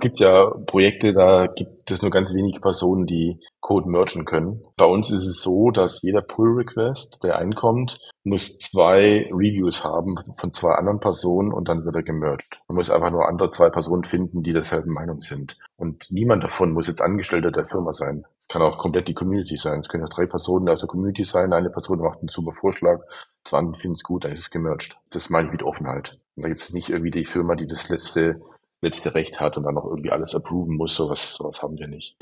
es gibt ja Projekte, da gibt es nur ganz wenige Personen, die Code mergen können. Bei uns ist es so, dass jeder Pull-Request, der einkommt, muss zwei Reviews haben von zwei anderen Personen und dann wird er gemerged. Man muss einfach nur andere zwei Personen finden, die derselben Meinung sind. Und niemand davon muss jetzt Angestellter der Firma sein. Kann auch komplett die Community sein. Es können auch drei Personen aus der Community sein. Eine Person macht einen super Vorschlag, zwei finden es gut, dann ist es gemerged. Das meine ich mit Offenheit. Und da gibt es nicht irgendwie die Firma, die das letzte letzte Recht hat und dann noch irgendwie alles approven muss. Sowas, sowas haben wir nicht.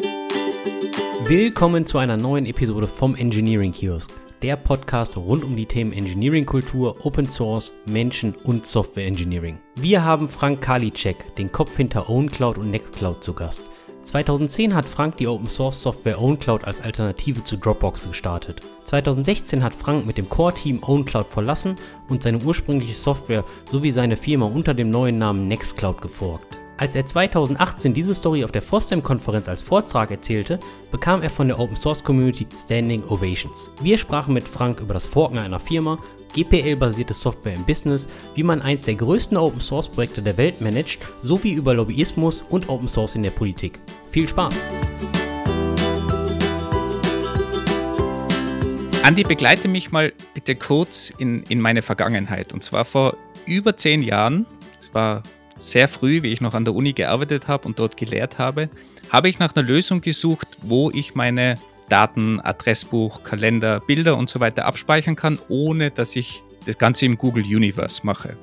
Willkommen zu einer neuen Episode vom Engineering Kiosk, der Podcast rund um die Themen Engineering Kultur, Open Source, Menschen und Software Engineering. Wir haben Frank Kalicek, den Kopf hinter OwnCloud und Nextcloud zu Gast. 2010 hat Frank die Open Source Software OwnCloud als Alternative zu Dropbox gestartet. 2016 hat Frank mit dem Core-Team OwnCloud verlassen und seine ursprüngliche Software sowie seine Firma unter dem neuen Namen Nextcloud geforkt. Als er 2018 diese Story auf der FOSDEM-Konferenz als Vortrag erzählte, bekam er von der Open Source Community Standing Ovations. Wir sprachen mit Frank über das Forken einer Firma, GPL-basierte Software im Business, wie man eins der größten Open Source Projekte der Welt managt, sowie über Lobbyismus und Open Source in der Politik. Viel Spaß! Andi, begleite mich mal bitte kurz in, in meine Vergangenheit. Und zwar vor über zehn Jahren, es war sehr früh, wie ich noch an der Uni gearbeitet habe und dort gelehrt habe, habe ich nach einer Lösung gesucht, wo ich meine Daten, Adressbuch, Kalender, Bilder und so weiter abspeichern kann, ohne dass ich das Ganze im Google Universe mache.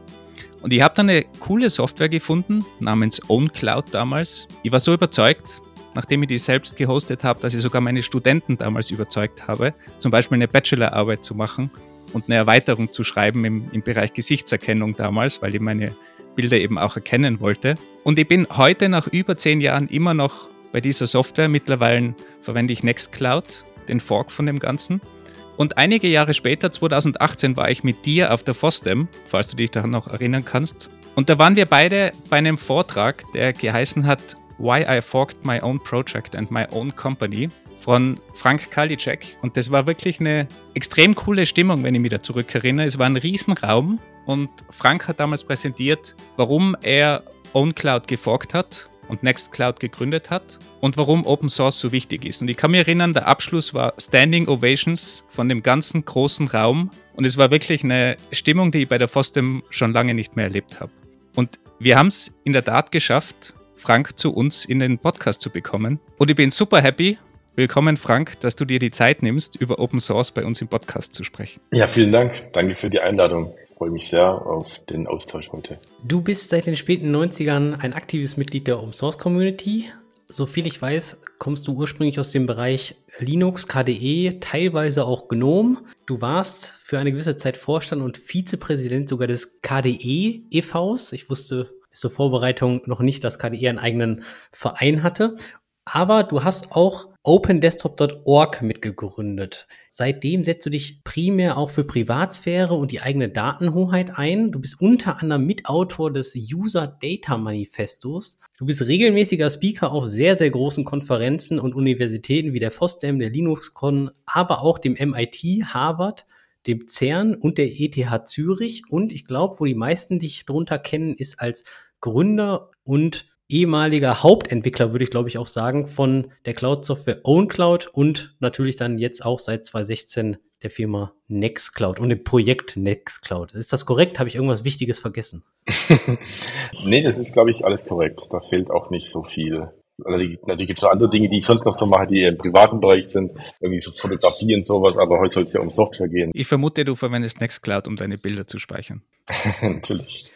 Und ich habe dann eine coole Software gefunden, namens OwnCloud damals. Ich war so überzeugt, nachdem ich die selbst gehostet habe, dass ich sogar meine Studenten damals überzeugt habe, zum Beispiel eine Bachelorarbeit zu machen und eine Erweiterung zu schreiben im, im Bereich Gesichtserkennung damals, weil ich meine Bilder eben auch erkennen wollte. Und ich bin heute nach über zehn Jahren immer noch bei dieser Software. Mittlerweile verwende ich Nextcloud, den Fork von dem Ganzen. Und einige Jahre später, 2018, war ich mit dir auf der FOSDEM, falls du dich daran noch erinnern kannst. Und da waren wir beide bei einem Vortrag, der geheißen hat Why I Forked My Own Project and My Own Company von Frank Kalicek. Und das war wirklich eine extrem coole Stimmung, wenn ich mich da zurückerinnere. Es war ein Riesenraum und Frank hat damals präsentiert, warum er OwnCloud geforkt hat und Nextcloud gegründet hat und warum Open Source so wichtig ist. Und ich kann mich erinnern, der Abschluss war Standing Ovations von dem ganzen großen Raum und es war wirklich eine Stimmung, die ich bei der FOSDEM schon lange nicht mehr erlebt habe. Und wir haben es in der Tat geschafft, Frank zu uns in den Podcast zu bekommen. Und ich bin super happy. Willkommen, Frank, dass du dir die Zeit nimmst, über Open Source bei uns im Podcast zu sprechen. Ja, vielen Dank. Danke für die Einladung freue mich sehr auf den Austausch heute. Du bist seit den späten 90ern ein aktives Mitglied der Open Source Community. Soviel ich weiß, kommst du ursprünglich aus dem Bereich Linux, KDE, teilweise auch GNOME. Du warst für eine gewisse Zeit Vorstand und Vizepräsident sogar des KDE e.V.s. Ich wusste bis zur Vorbereitung noch nicht, dass KDE einen eigenen Verein hatte. Aber du hast auch OpenDesktop.org mitgegründet. Seitdem setzt du dich primär auch für Privatsphäre und die eigene Datenhoheit ein. Du bist unter anderem Mitautor des User Data Manifestos. Du bist regelmäßiger Speaker auf sehr, sehr großen Konferenzen und Universitäten wie der FOSDEM, der LinuxCon, aber auch dem MIT, Harvard, dem CERN und der ETH Zürich. Und ich glaube, wo die meisten dich drunter kennen, ist als Gründer und ehemaliger Hauptentwickler, würde ich glaube ich auch sagen, von der Cloud-Software OwnCloud und natürlich dann jetzt auch seit 2016 der Firma Nextcloud und dem Projekt Nextcloud. Ist das korrekt? Habe ich irgendwas Wichtiges vergessen? nee, das ist glaube ich alles korrekt. Da fehlt auch nicht so viel. Natürlich gibt es noch andere Dinge, die ich sonst noch so mache, die im privaten Bereich sind, irgendwie so Fotografie und sowas, aber heute soll es ja um Software gehen. Ich vermute, du verwendest Nextcloud, um deine Bilder zu speichern. Natürlich.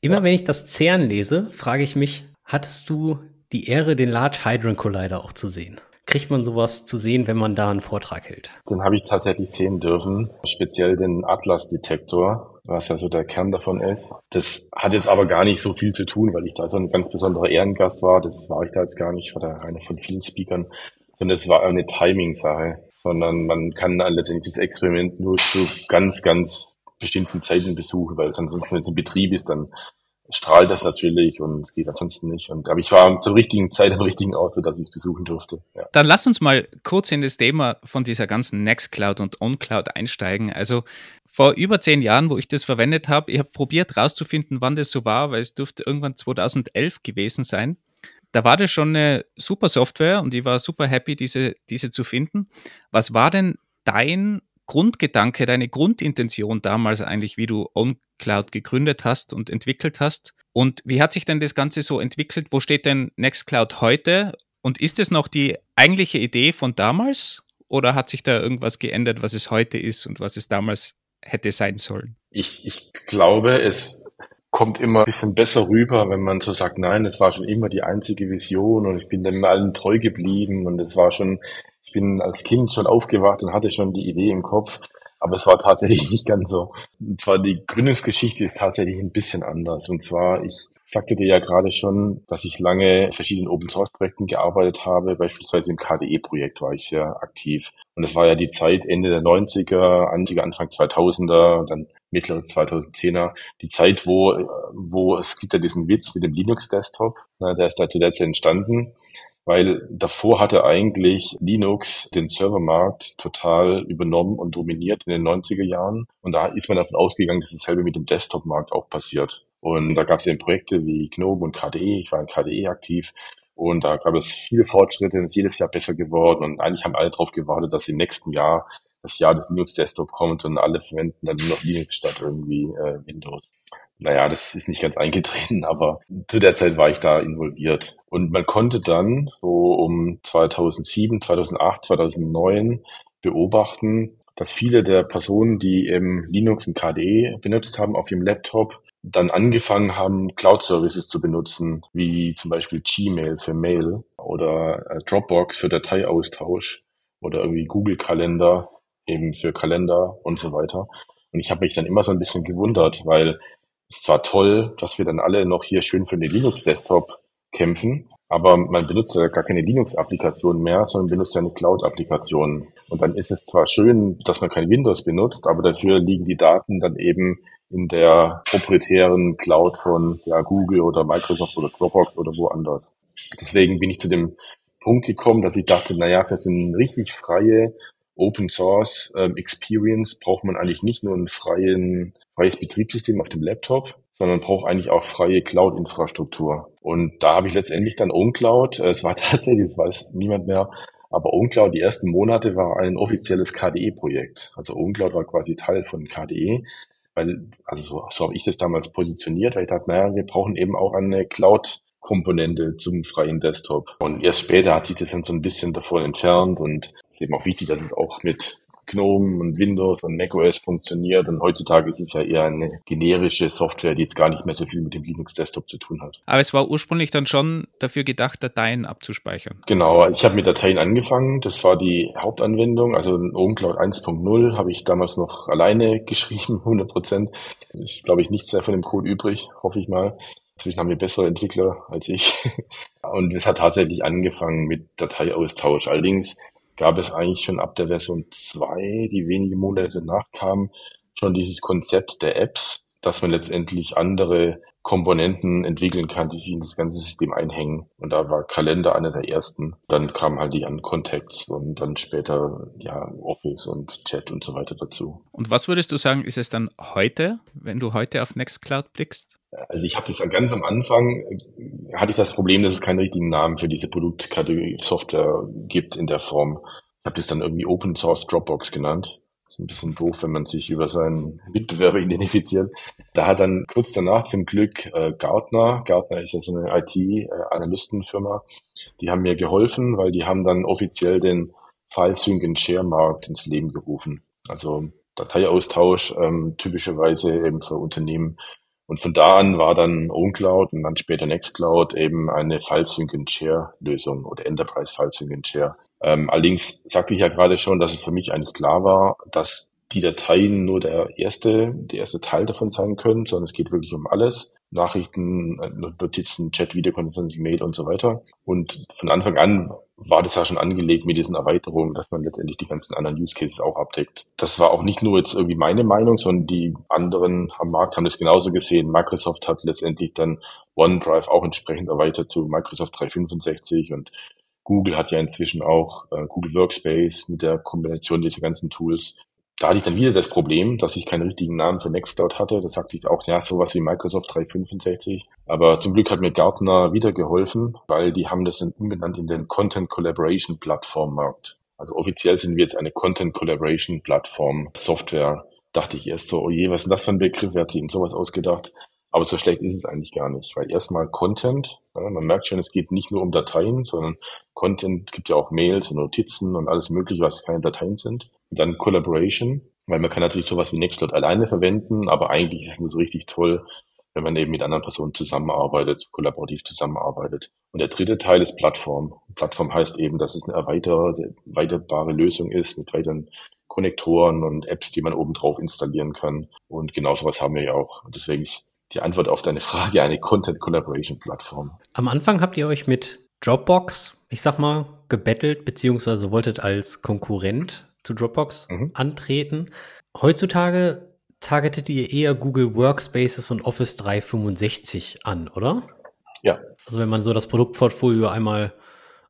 Immer wenn ich das CERN lese, frage ich mich, Hattest du die Ehre, den Large Hadron Collider auch zu sehen? Kriegt man sowas zu sehen, wenn man da einen Vortrag hält? Den habe ich tatsächlich sehen dürfen, speziell den Atlas-Detektor, was ja so der Kern davon ist. Das hat jetzt aber gar nicht so viel zu tun, weil ich da so ein ganz besonderer Ehrengast war. Das war ich da jetzt gar nicht, ich war da einer von vielen Speakern, sondern es war eine Timing-Sache, sondern man kann dann letztendlich das Experiment nur zu ganz, ganz bestimmten Zeiten besuchen, weil ansonsten, wenn es in Betrieb ist, dann strahlt das natürlich und es geht ansonsten nicht. Und aber ich war zur richtigen Zeit am richtigen Ort, sodass ich es besuchen durfte. Ja. Dann lass uns mal kurz in das Thema von dieser ganzen Nextcloud und OnCloud einsteigen. Also vor über zehn Jahren, wo ich das verwendet habe, ich habe probiert rauszufinden, wann das so war, weil es dürfte irgendwann 2011 gewesen sein. da war das schon eine super Software und ich war super happy, diese, diese zu finden. Was war denn dein Grundgedanke, deine Grundintention damals eigentlich, wie du OnCloud gegründet hast und entwickelt hast? Und wie hat sich denn das Ganze so entwickelt? Wo steht denn Nextcloud heute? Und ist es noch die eigentliche Idee von damals? Oder hat sich da irgendwas geändert, was es heute ist und was es damals hätte sein sollen? Ich, ich glaube, es kommt immer ein bisschen besser rüber, wenn man so sagt, nein, es war schon immer die einzige Vision und ich bin dem allen treu geblieben und es war schon, bin als Kind schon aufgewacht und hatte schon die Idee im Kopf, aber es war tatsächlich nicht ganz so. Und zwar die Gründungsgeschichte ist tatsächlich ein bisschen anders. Und zwar, ich sagte dir ja gerade schon, dass ich lange in verschiedenen Open Source Projekten gearbeitet habe. Beispielsweise im KDE-Projekt war ich sehr aktiv. Und es war ja die Zeit Ende der 90er, Anfang 2000er, dann mittlere 2010er, die Zeit, wo, wo es gibt ja diesen Witz mit dem Linux-Desktop, der ist da zu der Zeit entstanden, weil davor hatte eigentlich Linux den Servermarkt total übernommen und dominiert in den 90er Jahren. Und da ist man davon ausgegangen, dass dasselbe mit dem Desktop-Markt auch passiert. Und da gab es eben Projekte wie GNOME und KDE. Ich war in KDE aktiv. Und da gab es viele Fortschritte, es ist jedes Jahr besser geworden. Und eigentlich haben alle darauf gewartet, dass im nächsten Jahr das Jahr des Linux Desktop kommt und alle verwenden dann nur noch Linux statt irgendwie äh, Windows. Naja, das ist nicht ganz eingetreten, aber zu der Zeit war ich da involviert. Und man konnte dann so um 2007, 2008, 2009 beobachten, dass viele der Personen, die eben Linux und KDE benutzt haben auf ihrem Laptop, dann angefangen haben, Cloud-Services zu benutzen, wie zum Beispiel Gmail für Mail oder äh, Dropbox für Dateiaustausch oder irgendwie Google-Kalender eben für Kalender und so weiter. Und ich habe mich dann immer so ein bisschen gewundert, weil es zwar toll, dass wir dann alle noch hier schön für den Linux-Desktop kämpfen, aber man benutzt ja gar keine Linux-Applikation mehr, sondern benutzt ja eine Cloud-Applikation. Und dann ist es zwar schön, dass man kein Windows benutzt, aber dafür liegen die Daten dann eben in der proprietären Cloud von ja, Google oder Microsoft oder Dropbox oder woanders. Deswegen bin ich zu dem Punkt gekommen, dass ich dachte, naja, für so eine richtig freie Open Source ähm, Experience braucht man eigentlich nicht nur ein freien, freies Betriebssystem auf dem Laptop, sondern braucht eigentlich auch freie Cloud-Infrastruktur. Und da habe ich letztendlich dann OwnCloud, äh, es war tatsächlich, das weiß niemand mehr, aber OwnCloud die ersten Monate war ein offizielles KDE-Projekt. Also OwnCloud war quasi Teil von KDE weil, also so, so habe ich das damals positioniert, weil ich dachte, naja, wir brauchen eben auch eine Cloud-Komponente zum freien Desktop. Und erst später hat sich das dann so ein bisschen davon entfernt und es ist eben auch wichtig, dass es auch mit GNOME und Windows und macOS funktioniert. Und heutzutage ist es ja eher eine generische Software, die jetzt gar nicht mehr so viel mit dem Linux-Desktop zu tun hat. Aber es war ursprünglich dann schon dafür gedacht, Dateien abzuspeichern. Genau, ich habe mit Dateien angefangen. Das war die Hauptanwendung. Also OpenCloud 1.0 habe ich damals noch alleine geschrieben, 100 Prozent. Ist, glaube ich, nichts mehr von dem Code übrig, hoffe ich mal. Inzwischen haben wir bessere Entwickler als ich. Und es hat tatsächlich angefangen mit Dateiaustausch. Allerdings gab es eigentlich schon ab der Version 2, die wenige Monate nachkam, schon dieses Konzept der Apps, dass man letztendlich andere Komponenten entwickeln kann, die sich in das ganze System einhängen. Und da war Kalender einer der ersten. Dann kamen halt die an Contacts und dann später ja Office und Chat und so weiter dazu. Und was würdest du sagen, ist es dann heute, wenn du heute auf Nextcloud blickst? Also ich habe das ganz am Anfang, äh, hatte ich das Problem, dass es keinen richtigen Namen für diese Produktkategorie Software gibt in der Form. Ich habe das dann irgendwie Open Source Dropbox genannt ein bisschen doof, wenn man sich über seinen Mitbewerber identifiziert. Da hat dann kurz danach zum Glück äh, Gartner, Gartner ist ja so eine IT-Analystenfirma, die haben mir geholfen, weil die haben dann offiziell den File Sync and Share Markt ins Leben gerufen. Also Dateiaustausch ähm, typischerweise eben für Unternehmen. Und von da an war dann OwnCloud und dann später Nextcloud eben eine File Sync and Share Lösung oder Enterprise File Sync and Share ähm, allerdings sagte ich ja gerade schon, dass es für mich eigentlich klar war, dass die Dateien nur der erste, der erste Teil davon sein können, sondern es geht wirklich um alles. Nachrichten, äh, Notizen, Chat, Videokonferencing, Mail und so weiter. Und von Anfang an war das ja schon angelegt mit diesen Erweiterungen, dass man letztendlich die ganzen anderen Use Cases auch abdeckt. Das war auch nicht nur jetzt irgendwie meine Meinung, sondern die anderen am Markt haben das genauso gesehen. Microsoft hat letztendlich dann OneDrive auch entsprechend erweitert zu Microsoft 365 und Google hat ja inzwischen auch äh, Google Workspace mit der Kombination dieser ganzen Tools. Da hatte ich dann wieder das Problem, dass ich keinen richtigen Namen für Nextcloud hatte. Da sagte ich auch, ja, sowas wie Microsoft 365. Aber zum Glück hat mir Gartner wieder geholfen, weil die haben das dann umgenannt in den Content Collaboration Plattform Markt. Also offiziell sind wir jetzt eine Content Collaboration Plattform Software. Dachte ich erst so, oh je, was ist denn das für ein Begriff? Wer hat sich denn sowas ausgedacht? Aber so schlecht ist es eigentlich gar nicht, weil erstmal Content, ja, man merkt schon, es geht nicht nur um Dateien, sondern Content gibt ja auch Mails und Notizen und alles mögliche, was keine Dateien sind. Und dann Collaboration, weil man kann natürlich sowas wie Nextcloud alleine verwenden, aber eigentlich ist es nur so richtig toll, wenn man eben mit anderen Personen zusammenarbeitet, kollaborativ zusammenarbeitet. Und der dritte Teil ist Plattform. Plattform heißt eben, dass es eine erweiterbare Lösung ist mit weiteren Konnektoren und Apps, die man oben drauf installieren kann. Und genau sowas haben wir ja auch. Deswegen ist die Antwort auf deine Frage eine Content Collaboration Plattform. Am Anfang habt ihr euch mit Dropbox, ich sag mal, gebettelt, beziehungsweise wolltet als Konkurrent zu Dropbox mhm. antreten. Heutzutage targetet ihr eher Google Workspaces und Office 365 an, oder? Ja. Also wenn man so das Produktportfolio einmal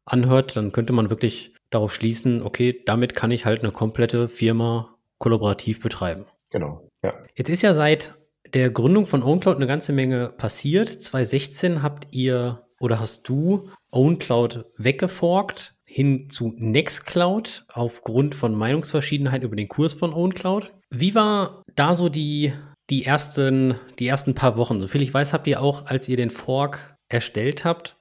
anhört, dann könnte man wirklich darauf schließen, okay, damit kann ich halt eine komplette Firma kollaborativ betreiben. Genau, ja. Jetzt ist ja seit der Gründung von OwnCloud eine ganze Menge passiert. 2016 habt ihr oder hast du OwnCloud weggeforkt hin zu Nextcloud aufgrund von Meinungsverschiedenheit über den Kurs von OwnCloud. Wie war da so die, die, ersten, die ersten paar Wochen? Soviel ich weiß, habt ihr auch, als ihr den Fork erstellt habt,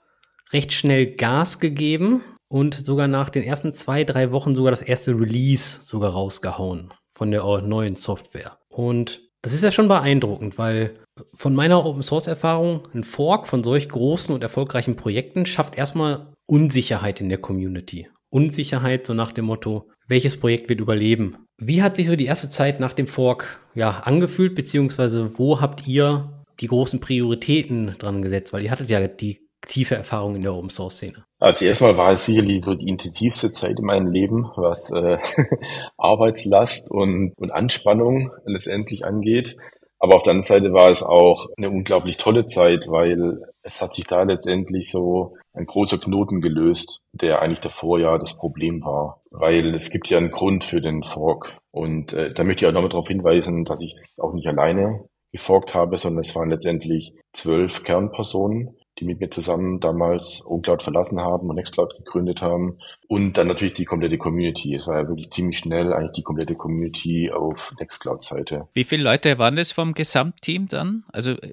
recht schnell Gas gegeben und sogar nach den ersten zwei, drei Wochen sogar das erste Release sogar rausgehauen von der neuen Software. Und das ist ja schon beeindruckend, weil von meiner Open Source Erfahrung, ein Fork von solch großen und erfolgreichen Projekten schafft erstmal Unsicherheit in der Community. Unsicherheit so nach dem Motto, welches Projekt wird überleben? Wie hat sich so die erste Zeit nach dem Fork ja angefühlt, beziehungsweise wo habt ihr die großen Prioritäten dran gesetzt? Weil ihr hattet ja die tiefe Erfahrung in der Open Source Szene? Also erstmal war es sicherlich so die intensivste Zeit in meinem Leben, was äh, Arbeitslast und, und Anspannung letztendlich angeht. Aber auf der anderen Seite war es auch eine unglaublich tolle Zeit, weil es hat sich da letztendlich so ein großer Knoten gelöst, der eigentlich davor ja das Problem war. Weil es gibt ja einen Grund für den Fork. Und äh, da möchte ich auch nochmal darauf hinweisen, dass ich auch nicht alleine geforkt habe, sondern es waren letztendlich zwölf Kernpersonen, die mit mir zusammen damals OwnCloud verlassen haben und Nextcloud gegründet haben. Und dann natürlich die komplette Community. Es war ja wirklich ziemlich schnell eigentlich die komplette Community auf Nextcloud-Seite. Wie viele Leute waren das vom Gesamtteam dann? Also äh,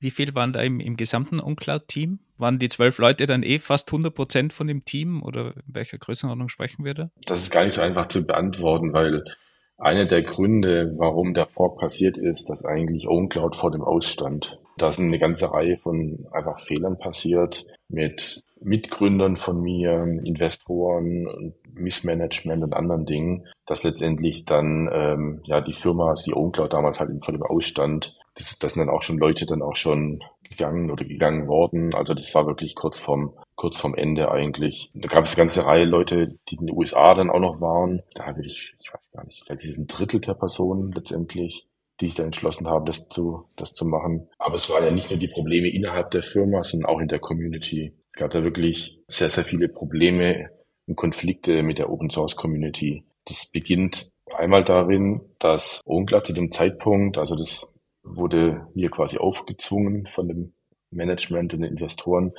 wie viele waren da im, im gesamten OwnCloud-Team? Waren die zwölf Leute dann eh fast 100 Prozent von dem Team oder in welcher Größenordnung sprechen wir da? Das ist gar nicht so einfach zu beantworten, weil einer der Gründe, warum der Fork passiert ist, dass eigentlich OwnCloud vor dem Ausstand. Da sind eine ganze Reihe von einfach Fehlern passiert mit Mitgründern von mir, Investoren und Missmanagement und anderen Dingen, dass letztendlich dann ähm, ja die Firma, die OwnCloud damals halt vor dem Ausstand, das, das sind dann auch schon Leute dann auch schon gegangen oder gegangen worden. Also das war wirklich kurz vorm kurz vorm Ende eigentlich. Da gab es eine ganze Reihe Leute, die in den USA dann auch noch waren. Da habe ich, ich weiß gar nicht, vielleicht ist ein Drittel der Personen letztendlich, die sich da entschlossen haben, das zu, das zu machen. Aber es waren ja nicht nur die Probleme innerhalb der Firma, sondern auch in der Community. Es gab da wirklich sehr, sehr viele Probleme und Konflikte mit der Open Source Community. Das beginnt einmal darin, dass unklar zu dem Zeitpunkt, also das wurde mir quasi aufgezwungen von dem Management und den Investoren,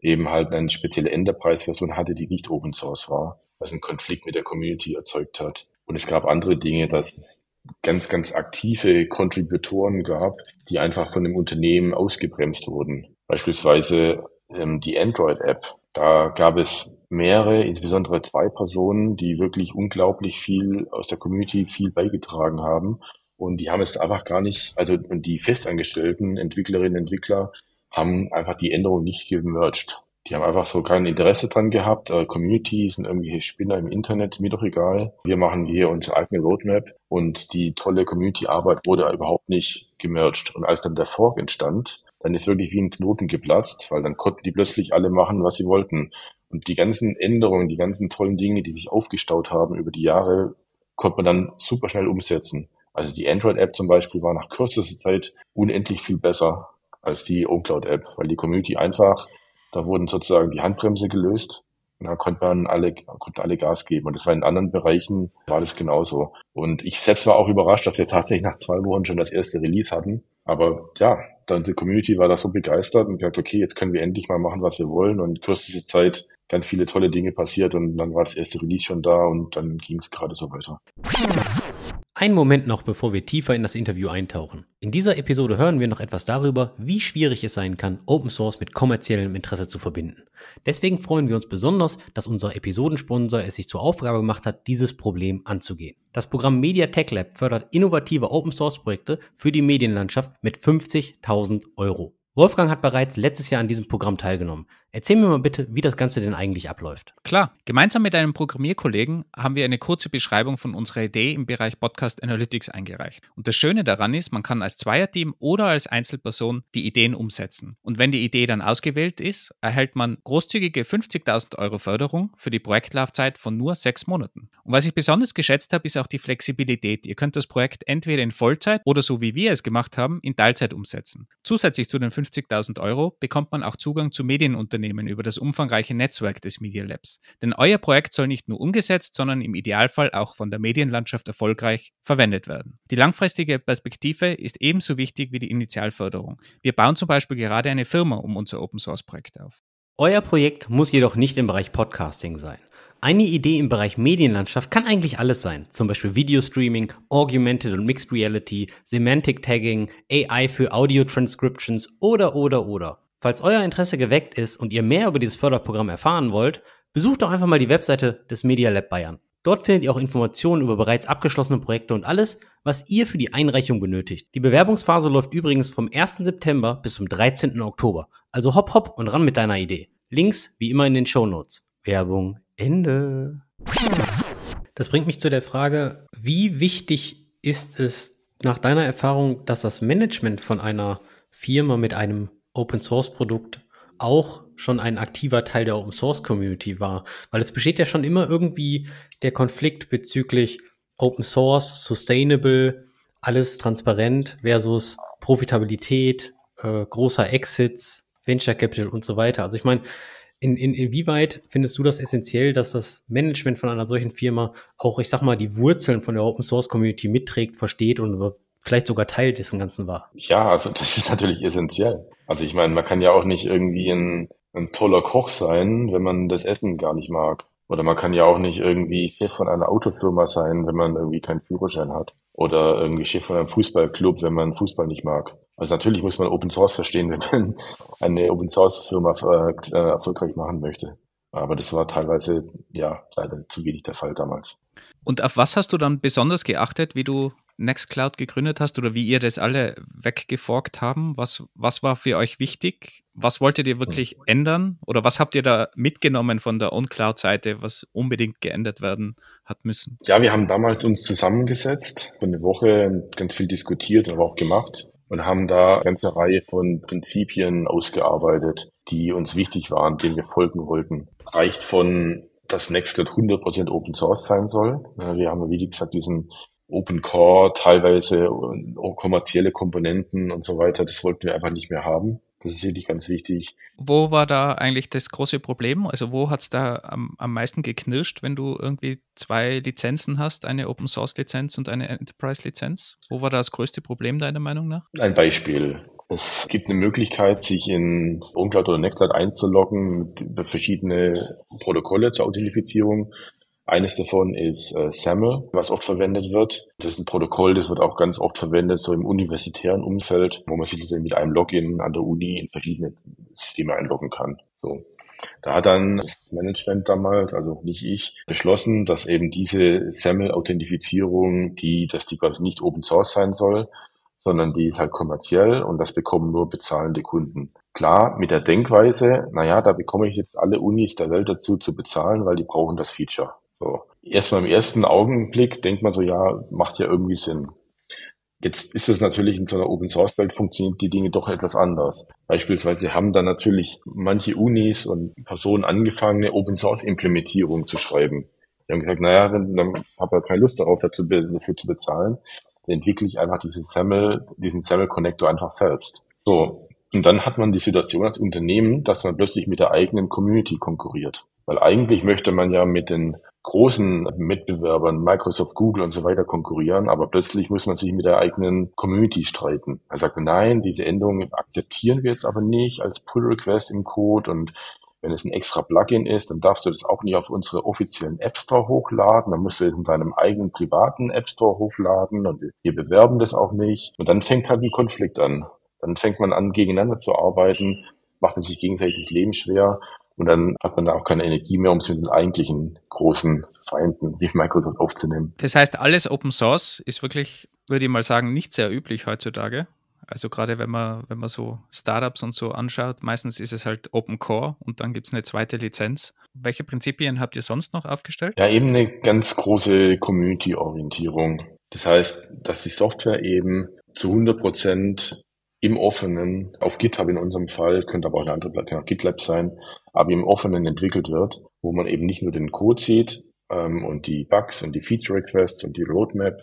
eben halt eine spezielle Enterprise-Version hatte, die nicht Open Source war, was einen Konflikt mit der Community erzeugt hat. Und es gab andere Dinge, dass es ganz, ganz aktive Kontributoren gab, die einfach von dem Unternehmen ausgebremst wurden. Beispielsweise ähm, die Android-App. Da gab es mehrere, insbesondere zwei Personen, die wirklich unglaublich viel aus der Community viel beigetragen haben. Und die haben es einfach gar nicht, also die festangestellten Entwicklerinnen, Entwickler haben einfach die Änderung nicht gemerged. Die haben einfach so kein Interesse dran gehabt. Äh, Community sind irgendwelche Spinner im Internet, mir doch egal. Wir machen hier unsere eigene Roadmap und die tolle Community-Arbeit wurde überhaupt nicht gemerged. Und als dann der Fork entstand, dann ist wirklich wie ein Knoten geplatzt, weil dann konnten die plötzlich alle machen, was sie wollten. Und die ganzen Änderungen, die ganzen tollen Dinge, die sich aufgestaut haben über die Jahre, konnte man dann super schnell umsetzen. Also die Android-App zum Beispiel war nach kürzester Zeit unendlich viel besser als die OwnCloud-App, weil die Community einfach, da wurden sozusagen die Handbremse gelöst. Und da konnte man alle, konnten alle Gas geben. Und das war in anderen Bereichen, war das genauso. Und ich selbst war auch überrascht, dass wir tatsächlich nach zwei Wochen schon das erste Release hatten. Aber ja, dann die Community war da so begeistert und gesagt, okay, jetzt können wir endlich mal machen, was wir wollen. Und kürzeste Zeit ganz viele tolle Dinge passiert und dann war das erste Release schon da und dann ging es gerade so weiter. Ein Moment noch, bevor wir tiefer in das Interview eintauchen. In dieser Episode hören wir noch etwas darüber, wie schwierig es sein kann, Open Source mit kommerziellem Interesse zu verbinden. Deswegen freuen wir uns besonders, dass unser Episodensponsor es sich zur Aufgabe gemacht hat, dieses Problem anzugehen. Das Programm Media Tech Lab fördert innovative Open Source Projekte für die Medienlandschaft mit 50.000 Euro. Wolfgang hat bereits letztes Jahr an diesem Programm teilgenommen. Erzähl mir mal bitte, wie das Ganze denn eigentlich abläuft. Klar, gemeinsam mit einem Programmierkollegen haben wir eine kurze Beschreibung von unserer Idee im Bereich Podcast Analytics eingereicht. Und das Schöne daran ist, man kann als Zweierteam oder als Einzelperson die Ideen umsetzen. Und wenn die Idee dann ausgewählt ist, erhält man großzügige 50.000 Euro Förderung für die Projektlaufzeit von nur sechs Monaten. Und was ich besonders geschätzt habe, ist auch die Flexibilität. Ihr könnt das Projekt entweder in Vollzeit oder so wie wir es gemacht haben, in Teilzeit umsetzen. Zusätzlich zu den 50.000 Euro bekommt man auch Zugang zu Medienunternehmen Unternehmen über das umfangreiche Netzwerk des Media Labs. Denn euer Projekt soll nicht nur umgesetzt, sondern im Idealfall auch von der Medienlandschaft erfolgreich verwendet werden. Die langfristige Perspektive ist ebenso wichtig wie die Initialförderung. Wir bauen zum Beispiel gerade eine Firma um unser Open Source Projekt auf. Euer Projekt muss jedoch nicht im Bereich Podcasting sein. Eine Idee im Bereich Medienlandschaft kann eigentlich alles sein, zum Beispiel Videostreaming, Augmented und Mixed Reality, Semantic Tagging, AI für Audio Transcriptions oder oder oder. Falls euer Interesse geweckt ist und ihr mehr über dieses Förderprogramm erfahren wollt, besucht doch einfach mal die Webseite des Media Lab Bayern. Dort findet ihr auch Informationen über bereits abgeschlossene Projekte und alles, was ihr für die Einreichung benötigt. Die Bewerbungsphase läuft übrigens vom 1. September bis zum 13. Oktober. Also hopp hopp und ran mit deiner Idee. Links wie immer in den Show Notes. Werbung Ende. Das bringt mich zu der Frage, wie wichtig ist es nach deiner Erfahrung, dass das Management von einer Firma mit einem Open Source Produkt auch schon ein aktiver Teil der Open Source Community war. Weil es besteht ja schon immer irgendwie der Konflikt bezüglich Open Source, Sustainable, alles transparent versus Profitabilität, äh, großer Exits, Venture Capital und so weiter. Also ich meine, in, in, inwieweit findest du das essentiell, dass das Management von einer solchen Firma auch, ich sag mal, die Wurzeln von der Open Source Community mitträgt, versteht und vielleicht sogar Teil dessen Ganzen war? Ja, also das ist natürlich essentiell. Also ich meine, man kann ja auch nicht irgendwie ein, ein toller Koch sein, wenn man das Essen gar nicht mag. Oder man kann ja auch nicht irgendwie Chef von einer Autofirma sein, wenn man irgendwie keinen Führerschein hat. Oder irgendwie Chef von einem Fußballclub, wenn man Fußball nicht mag. Also natürlich muss man Open Source verstehen, wenn man eine Open Source Firma äh, erfolgreich machen möchte. Aber das war teilweise, ja, leider zu wenig der Fall damals. Und auf was hast du dann besonders geachtet, wie du Nextcloud gegründet hast oder wie ihr das alle weggeforkt haben? Was, was war für euch wichtig? Was wolltet ihr wirklich ändern? Oder was habt ihr da mitgenommen von der OnCloud-Seite, was unbedingt geändert werden hat müssen? Ja, wir haben damals uns zusammengesetzt, eine Woche ganz viel diskutiert und auch gemacht und haben da eine ganze Reihe von Prinzipien ausgearbeitet, die uns wichtig waren, denen wir folgen wollten. Reicht von dass Nextcloud 100% Open Source sein soll. Wir haben, wie gesagt, diesen Open Core, teilweise kommerzielle Komponenten und so weiter. Das wollten wir einfach nicht mehr haben. Das ist wirklich ganz wichtig. Wo war da eigentlich das große Problem? Also wo hat es da am, am meisten geknirscht, wenn du irgendwie zwei Lizenzen hast, eine Open Source Lizenz und eine Enterprise Lizenz? Wo war da das größte Problem deiner Meinung nach? Ein Beispiel. Es gibt eine Möglichkeit, sich in OwnCloud oder Nextcloud einzuloggen über verschiedene Protokolle zur Authentifizierung. Eines davon ist äh, SAML, was oft verwendet wird. Das ist ein Protokoll, das wird auch ganz oft verwendet, so im universitären Umfeld, wo man sich mit einem Login an der Uni in verschiedene Systeme einloggen kann. So. Da hat dann das Management damals, also nicht ich, beschlossen, dass eben diese SAML-Authentifizierung, die, dass die quasi nicht Open Source sein soll, sondern die ist halt kommerziell und das bekommen nur bezahlende Kunden. Klar, mit der Denkweise, naja, da bekomme ich jetzt alle Unis der Welt dazu zu bezahlen, weil die brauchen das Feature. So. Erstmal im ersten Augenblick denkt man so, ja, macht ja irgendwie Sinn. Jetzt ist es natürlich in so einer Open Source Welt funktioniert die Dinge doch etwas anders. Beispielsweise haben dann natürlich manche Unis und Personen angefangen, eine Open Source Implementierung zu schreiben. Die haben gesagt, naja, dann, dann habe ich keine Lust darauf, dazu, dafür zu bezahlen. Dann entwickle ich einfach diesen SAML, diesen SAML Connector einfach selbst. So. Und dann hat man die Situation als Unternehmen, dass man plötzlich mit der eigenen Community konkurriert. Weil eigentlich möchte man ja mit den großen Mitbewerbern, Microsoft, Google und so weiter konkurrieren, aber plötzlich muss man sich mit der eigenen Community streiten. Er sagt, nein, diese Änderungen akzeptieren wir jetzt aber nicht als Pull Request im Code und wenn es ein extra Plugin ist, dann darfst du das auch nicht auf unsere offiziellen App Store hochladen. Dann musst du es in deinem eigenen privaten App Store hochladen und wir bewerben das auch nicht. Und dann fängt halt ein Konflikt an. Dann fängt man an, gegeneinander zu arbeiten, macht man sich gegenseitig das Leben schwer und dann hat man da auch keine Energie mehr, um es mit den eigentlichen großen Feinden wie Microsoft aufzunehmen. Das heißt, alles Open Source ist wirklich, würde ich mal sagen, nicht sehr üblich heutzutage. Also gerade wenn man, wenn man so Startups und so anschaut, meistens ist es halt Open Core und dann gibt es eine zweite Lizenz. Welche Prinzipien habt ihr sonst noch aufgestellt? Ja, eben eine ganz große Community-Orientierung. Das heißt, dass die Software eben zu 100 Prozent im Offenen, auf GitHub in unserem Fall, könnte aber auch eine andere Plattform, GitLab sein, aber im Offenen entwickelt wird, wo man eben nicht nur den Code sieht ähm, und die Bugs und die Feature Requests und die Roadmap,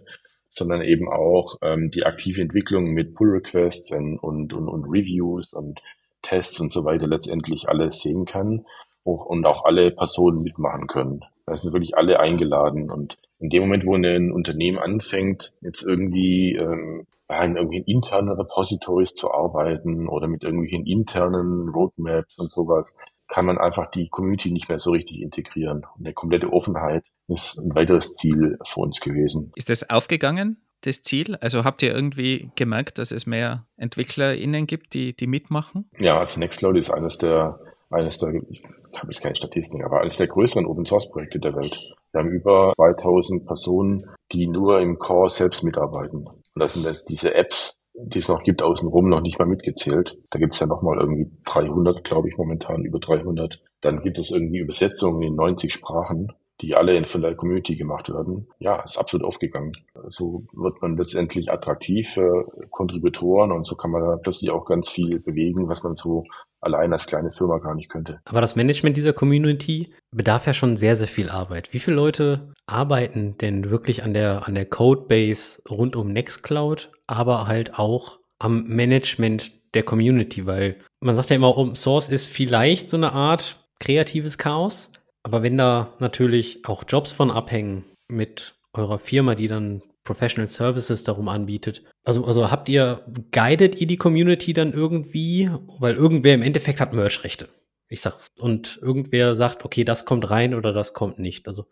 sondern eben auch ähm, die aktive Entwicklung mit Pull Requests und, und, und, und Reviews und Tests und so weiter letztendlich alles sehen kann und auch alle Personen mitmachen können. Da sind wirklich alle eingeladen und in dem Moment, wo ein Unternehmen anfängt, jetzt irgendwie ähm, in irgendwelchen internen Repositories zu arbeiten oder mit irgendwelchen internen Roadmaps und sowas, kann man einfach die Community nicht mehr so richtig integrieren. Und eine komplette Offenheit ist ein weiteres Ziel für uns gewesen. Ist das aufgegangen? das Ziel? Also habt ihr irgendwie gemerkt, dass es mehr EntwicklerInnen gibt, die, die mitmachen? Ja, also Nextcloud ist eines der, eines der, ich habe jetzt keine Statistik, aber eines der größeren Open Source Projekte der Welt. Wir haben über 2000 Personen, die nur im Core selbst mitarbeiten. Und das sind jetzt diese Apps, die es noch gibt, außenrum noch nicht mal mitgezählt. Da gibt es ja nochmal irgendwie 300, glaube ich, momentan, über 300. Dann gibt es irgendwie Übersetzungen in 90 Sprachen, die alle von der Community gemacht werden. Ja, ist absolut aufgegangen. So wird man letztendlich attraktiv für Kontributoren und so kann man da plötzlich auch ganz viel bewegen, was man so allein als kleine Firma gar nicht könnte. Aber das Management dieser Community bedarf ja schon sehr, sehr viel Arbeit. Wie viele Leute arbeiten denn wirklich an der, an der Codebase rund um Nextcloud, aber halt auch am Management der Community? Weil man sagt ja immer, Open Source ist vielleicht so eine Art kreatives Chaos. Aber wenn da natürlich auch Jobs von abhängen mit eurer Firma, die dann Professional Services darum anbietet. Also, also habt ihr, guidet ihr die Community dann irgendwie? Weil irgendwer im Endeffekt hat Merch-Rechte. Ich sag, und irgendwer sagt, okay, das kommt rein oder das kommt nicht. Also,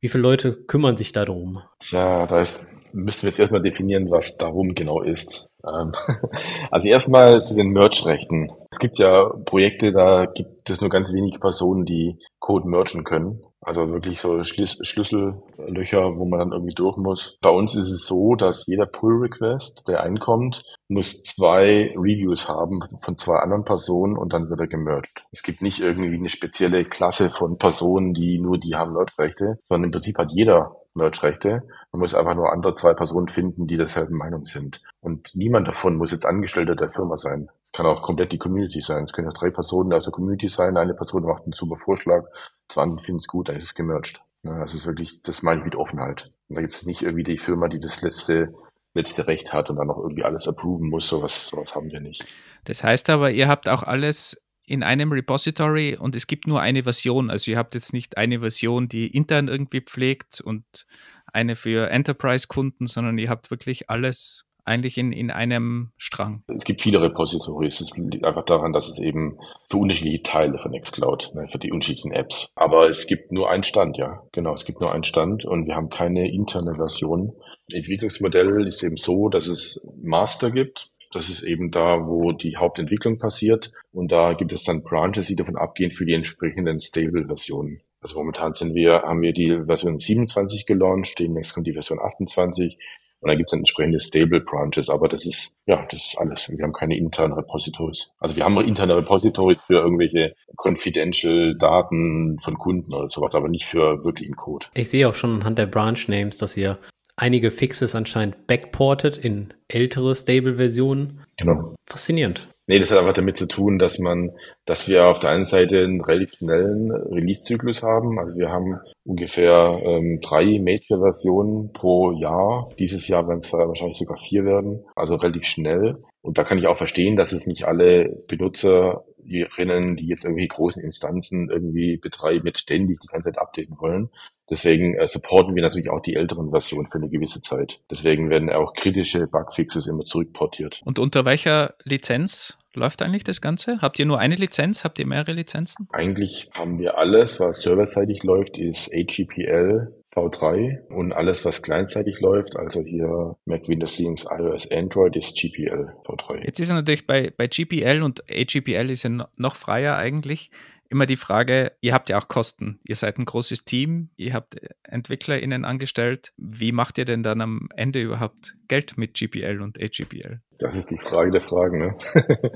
wie viele Leute kümmern sich darum? Tja, da ist, müssen wir jetzt erstmal definieren, was darum genau ist. Ähm, also erstmal zu den Merch-Rechten. Es gibt ja Projekte, da gibt es nur ganz wenige Personen, die Code merchen können. Also wirklich so Schlüs Schlüssellöcher, wo man dann irgendwie durch muss. Bei uns ist es so, dass jeder Pull-Request, der einkommt, muss zwei Reviews haben von zwei anderen Personen und dann wird er gemerged. Es gibt nicht irgendwie eine spezielle Klasse von Personen, die nur die haben Merge-Rechte, sondern im Prinzip hat jeder Merge-Rechte. Man muss einfach nur andere zwei Personen finden, die derselben Meinung sind. Und niemand davon muss jetzt Angestellter der Firma sein. Es kann auch komplett die Community sein. Es können ja drei Personen aus der Community sein. Eine Person macht einen super Vorschlag, zwei andere finden es gut, dann ist es gemerged. Das ist wirklich, das meine ich mit Offenheit. Und da gibt es nicht irgendwie die Firma, die das letzte letzte Recht hat und dann noch irgendwie alles approven muss. Sowas, sowas haben wir nicht. Das heißt aber, ihr habt auch alles in einem Repository und es gibt nur eine Version. Also ihr habt jetzt nicht eine Version, die intern irgendwie pflegt und eine für Enterprise-Kunden, sondern ihr habt wirklich alles eigentlich in, in einem Strang. Es gibt viele Repositories. Es liegt einfach daran, dass es eben für unterschiedliche Teile von Nextcloud, ne, für die unterschiedlichen Apps. Aber es gibt nur einen Stand, ja. Genau, es gibt nur einen Stand und wir haben keine interne Version. Entwicklungsmodell ist eben so, dass es Master gibt. Das ist eben da, wo die Hauptentwicklung passiert. Und da gibt es dann Branches, die davon abgehen für die entsprechenden Stable-Versionen. Also momentan sind wir, haben wir die Version 27 gelauncht, demnächst kommt die Version 28 und dann gibt es entsprechende Stable Branches, aber das ist, ja, das ist alles. Wir haben keine internen Repositories. Also wir haben interne Repositories für irgendwelche confidential Daten von Kunden oder sowas, aber nicht für wirklichen Code. Ich sehe auch schon anhand der Branch Names, dass ihr einige Fixes anscheinend backportet in ältere Stable-Versionen. Genau. Faszinierend. Nee, das hat einfach damit zu tun, dass man, dass wir auf der einen Seite einen relativ schnellen Release-Zyklus haben. Also wir haben ungefähr ähm, drei Major-Versionen pro Jahr. Dieses Jahr werden es wahrscheinlich sogar vier werden. Also relativ schnell. Und da kann ich auch verstehen, dass es nicht alle Benutzerinnen, die jetzt irgendwie großen Instanzen irgendwie betreiben, jetzt ständig die ganze Zeit updaten wollen. Deswegen äh, supporten wir natürlich auch die älteren Versionen für eine gewisse Zeit. Deswegen werden auch kritische Bugfixes immer zurückportiert. Und unter welcher Lizenz läuft eigentlich das Ganze? Habt ihr nur eine Lizenz? Habt ihr mehrere Lizenzen? Eigentlich haben wir alles, was serverseitig läuft, ist AGPL V3 und alles, was kleinseitig läuft, also hier Mac, Windows, Linux, iOS, Android, ist GPL V3. Jetzt ist natürlich bei, bei GPL und AGPL ist ja noch freier eigentlich immer die Frage, ihr habt ja auch Kosten. Ihr seid ein großes Team, ihr habt EntwicklerInnen angestellt. Wie macht ihr denn dann am Ende überhaupt Geld mit GPL und AGPL? Das ist die Frage der Fragen. Ne?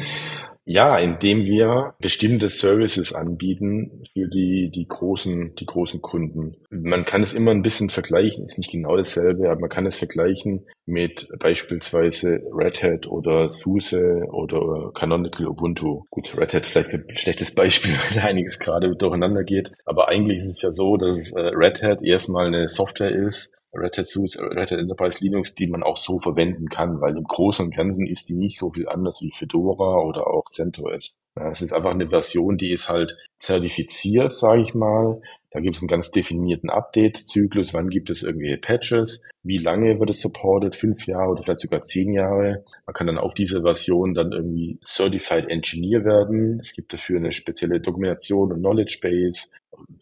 Ja, indem wir bestimmte Services anbieten für die, die großen, die großen Kunden. Man kann es immer ein bisschen vergleichen, ist nicht genau dasselbe, aber man kann es vergleichen mit beispielsweise Red Hat oder SUSE oder Canonical Ubuntu. Gut, Red Hat vielleicht ein schlechtes Beispiel, weil einiges gerade durcheinander geht. Aber eigentlich ist es ja so, dass äh, Red Hat erstmal eine Software ist, Red Hat SUSE, Red Hat Enterprise Linux, die man auch so verwenden kann, weil im Großen und Ganzen ist die nicht so viel anders wie Fedora oder auch CentOS. Es ist einfach eine Version, die ist halt zertifiziert, sage ich mal. Da gibt es einen ganz definierten Update-Zyklus. Wann gibt es irgendwelche Patches? Wie lange wird es supported? Fünf Jahre oder vielleicht sogar zehn Jahre? Man kann dann auf diese Version dann irgendwie Certified Engineer werden. Es gibt dafür eine spezielle Dokumentation und Knowledge Base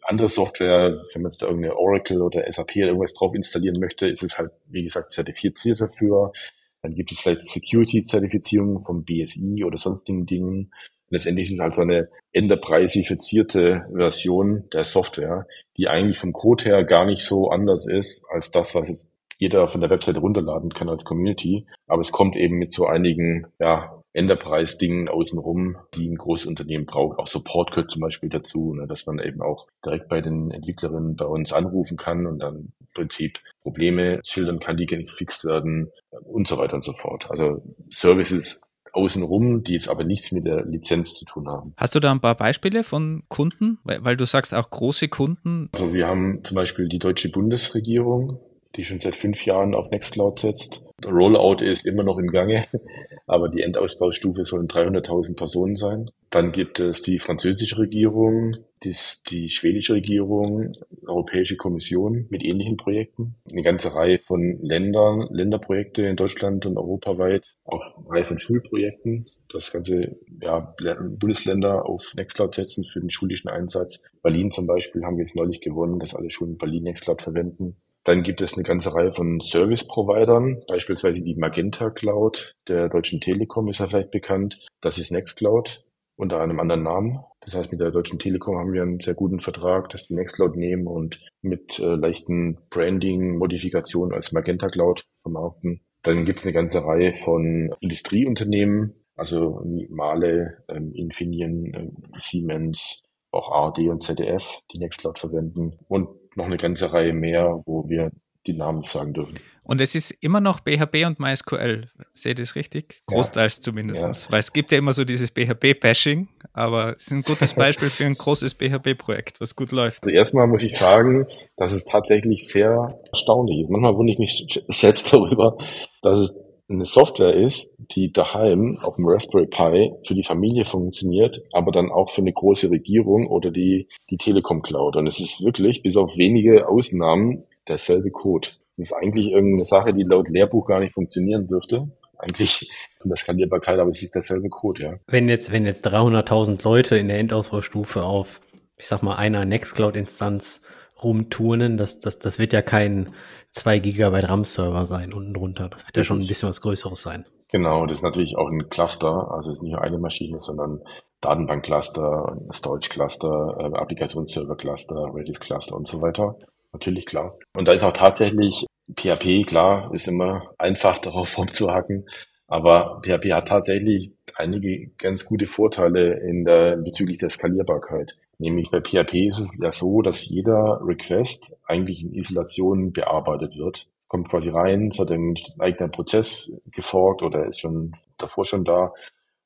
andere Software, wenn man jetzt da irgendeine Oracle oder SAP oder irgendwas drauf installieren möchte, ist es halt, wie gesagt, zertifiziert dafür. Dann gibt es vielleicht Security-Zertifizierung vom BSI oder sonstigen Dingen. Letztendlich ist es halt so eine enterprise-ifizierte Version der Software, die eigentlich vom Code her gar nicht so anders ist als das, was jetzt jeder von der Webseite runterladen kann als Community. Aber es kommt eben mit so einigen ja, Enterprise-Dingen außenrum, die ein großes Unternehmen braucht. Auch Support gehört zum Beispiel dazu, ne, dass man eben auch direkt bei den Entwicklerinnen bei uns anrufen kann und dann im Prinzip Probleme schildern kann, die gefixt werden und so weiter und so fort. Also Services außenrum, die jetzt aber nichts mit der Lizenz zu tun haben. Hast du da ein paar Beispiele von Kunden? Weil, weil du sagst auch große Kunden. Also wir haben zum Beispiel die deutsche Bundesregierung, die schon seit fünf Jahren auf Nextcloud setzt. Der Rollout ist immer noch im Gange, aber die Endausbaustufe sollen 300.000 Personen sein. Dann gibt es die französische Regierung, die, die schwedische Regierung, Europäische Kommission mit ähnlichen Projekten. Eine ganze Reihe von Ländern, Länderprojekte in Deutschland und europaweit, auch eine Reihe von Schulprojekten das ganze ja, Bundesländer auf Nextcloud setzen für den schulischen Einsatz. Berlin zum Beispiel haben wir jetzt neulich gewonnen, dass alle Schulen Berlin Nextcloud verwenden. Dann gibt es eine ganze Reihe von Service-Providern, beispielsweise die Magenta Cloud der Deutschen Telekom ist ja vielleicht bekannt. Das ist Nextcloud unter einem anderen Namen. Das heißt, mit der Deutschen Telekom haben wir einen sehr guten Vertrag, dass die Nextcloud nehmen und mit äh, leichten Branding-Modifikationen als Magenta Cloud vermarkten. Dann gibt es eine ganze Reihe von Industrieunternehmen, also Male, ähm, Infineon, äh, Siemens, auch ARD und ZDF, die Nextcloud verwenden. Und noch eine ganze Reihe mehr, wo wir die Namen nicht sagen dürfen. Und es ist immer noch PHP und MySQL. Sehe ich das richtig? Großteils ja. zumindest. Ja. Weil es gibt ja immer so dieses PHP-Bashing, aber es ist ein gutes Beispiel für ein großes PHP-Projekt, was gut läuft. Also erstmal muss ich sagen, dass es tatsächlich sehr erstaunlich ist. Manchmal wundere ich mich selbst darüber, dass es eine Software ist, die daheim auf dem Raspberry Pi für die Familie funktioniert, aber dann auch für eine große Regierung oder die, die Telekom Cloud. Und es ist wirklich, bis auf wenige Ausnahmen, derselbe Code. Das ist eigentlich irgendeine Sache, die laut Lehrbuch gar nicht funktionieren dürfte. Eigentlich von der Skalierbarkeit, aber es ist derselbe Code, ja. Wenn jetzt, wenn jetzt 300.000 Leute in der Endausbaustufe auf, ich sag mal, einer Nextcloud-Instanz rumturnen, das, das, das wird ja kein 2 Gigabyte RAM-Server sein unten drunter. Das wird ja schon ein bisschen was Größeres sein. Genau, das ist natürlich auch ein Cluster, also nicht nur eine Maschine, sondern Datenbank-Cluster, Storage-Cluster, äh, Applikationsserver-Cluster, Redis-Cluster und so weiter. Natürlich klar. Und da ist auch tatsächlich PHP, klar, ist immer einfach darauf rumzuhacken. Aber PHP hat tatsächlich einige ganz gute Vorteile in der, bezüglich der Skalierbarkeit. Nämlich bei PHP ist es ja so, dass jeder Request eigentlich in Isolation bearbeitet wird. Kommt quasi rein, es hat einen eigenen Prozess geforkt oder ist schon davor schon da.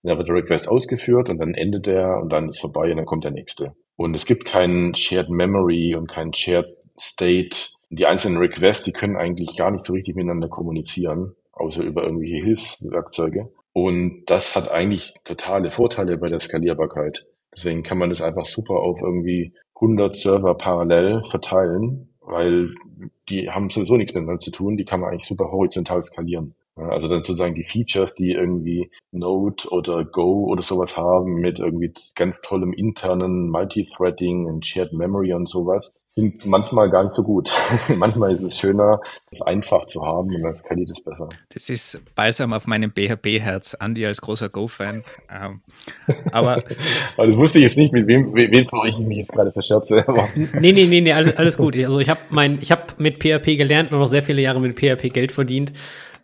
Und dann wird der Request ausgeführt und dann endet er und dann ist vorbei und dann kommt der nächste. Und es gibt keinen Shared Memory und keinen Shared State. Die einzelnen Requests, die können eigentlich gar nicht so richtig miteinander kommunizieren, außer über irgendwelche Hilfswerkzeuge. Und das hat eigentlich totale Vorteile bei der Skalierbarkeit. Deswegen kann man das einfach super auf irgendwie 100 Server parallel verteilen, weil die haben sowieso nichts miteinander zu tun. Die kann man eigentlich super horizontal skalieren. Also dann sozusagen die Features, die irgendwie Node oder Go oder sowas haben mit irgendwie ganz tollem internen Multithreading und Shared Memory und sowas, sind manchmal gar nicht so gut. manchmal ist es schöner, es einfach zu haben und dann skaliert es besser. Das ist balsam auf meinem BHP-Herz. Andi als großer Go-Fan. Ähm, aber, aber das wusste ich jetzt nicht, mit wem, wem von euch ich mich jetzt gerade verscherze. nee, nee, nee, nee, alles, alles gut. Also ich habe mein, ich habe mit PHP gelernt und noch sehr viele Jahre mit PHP Geld verdient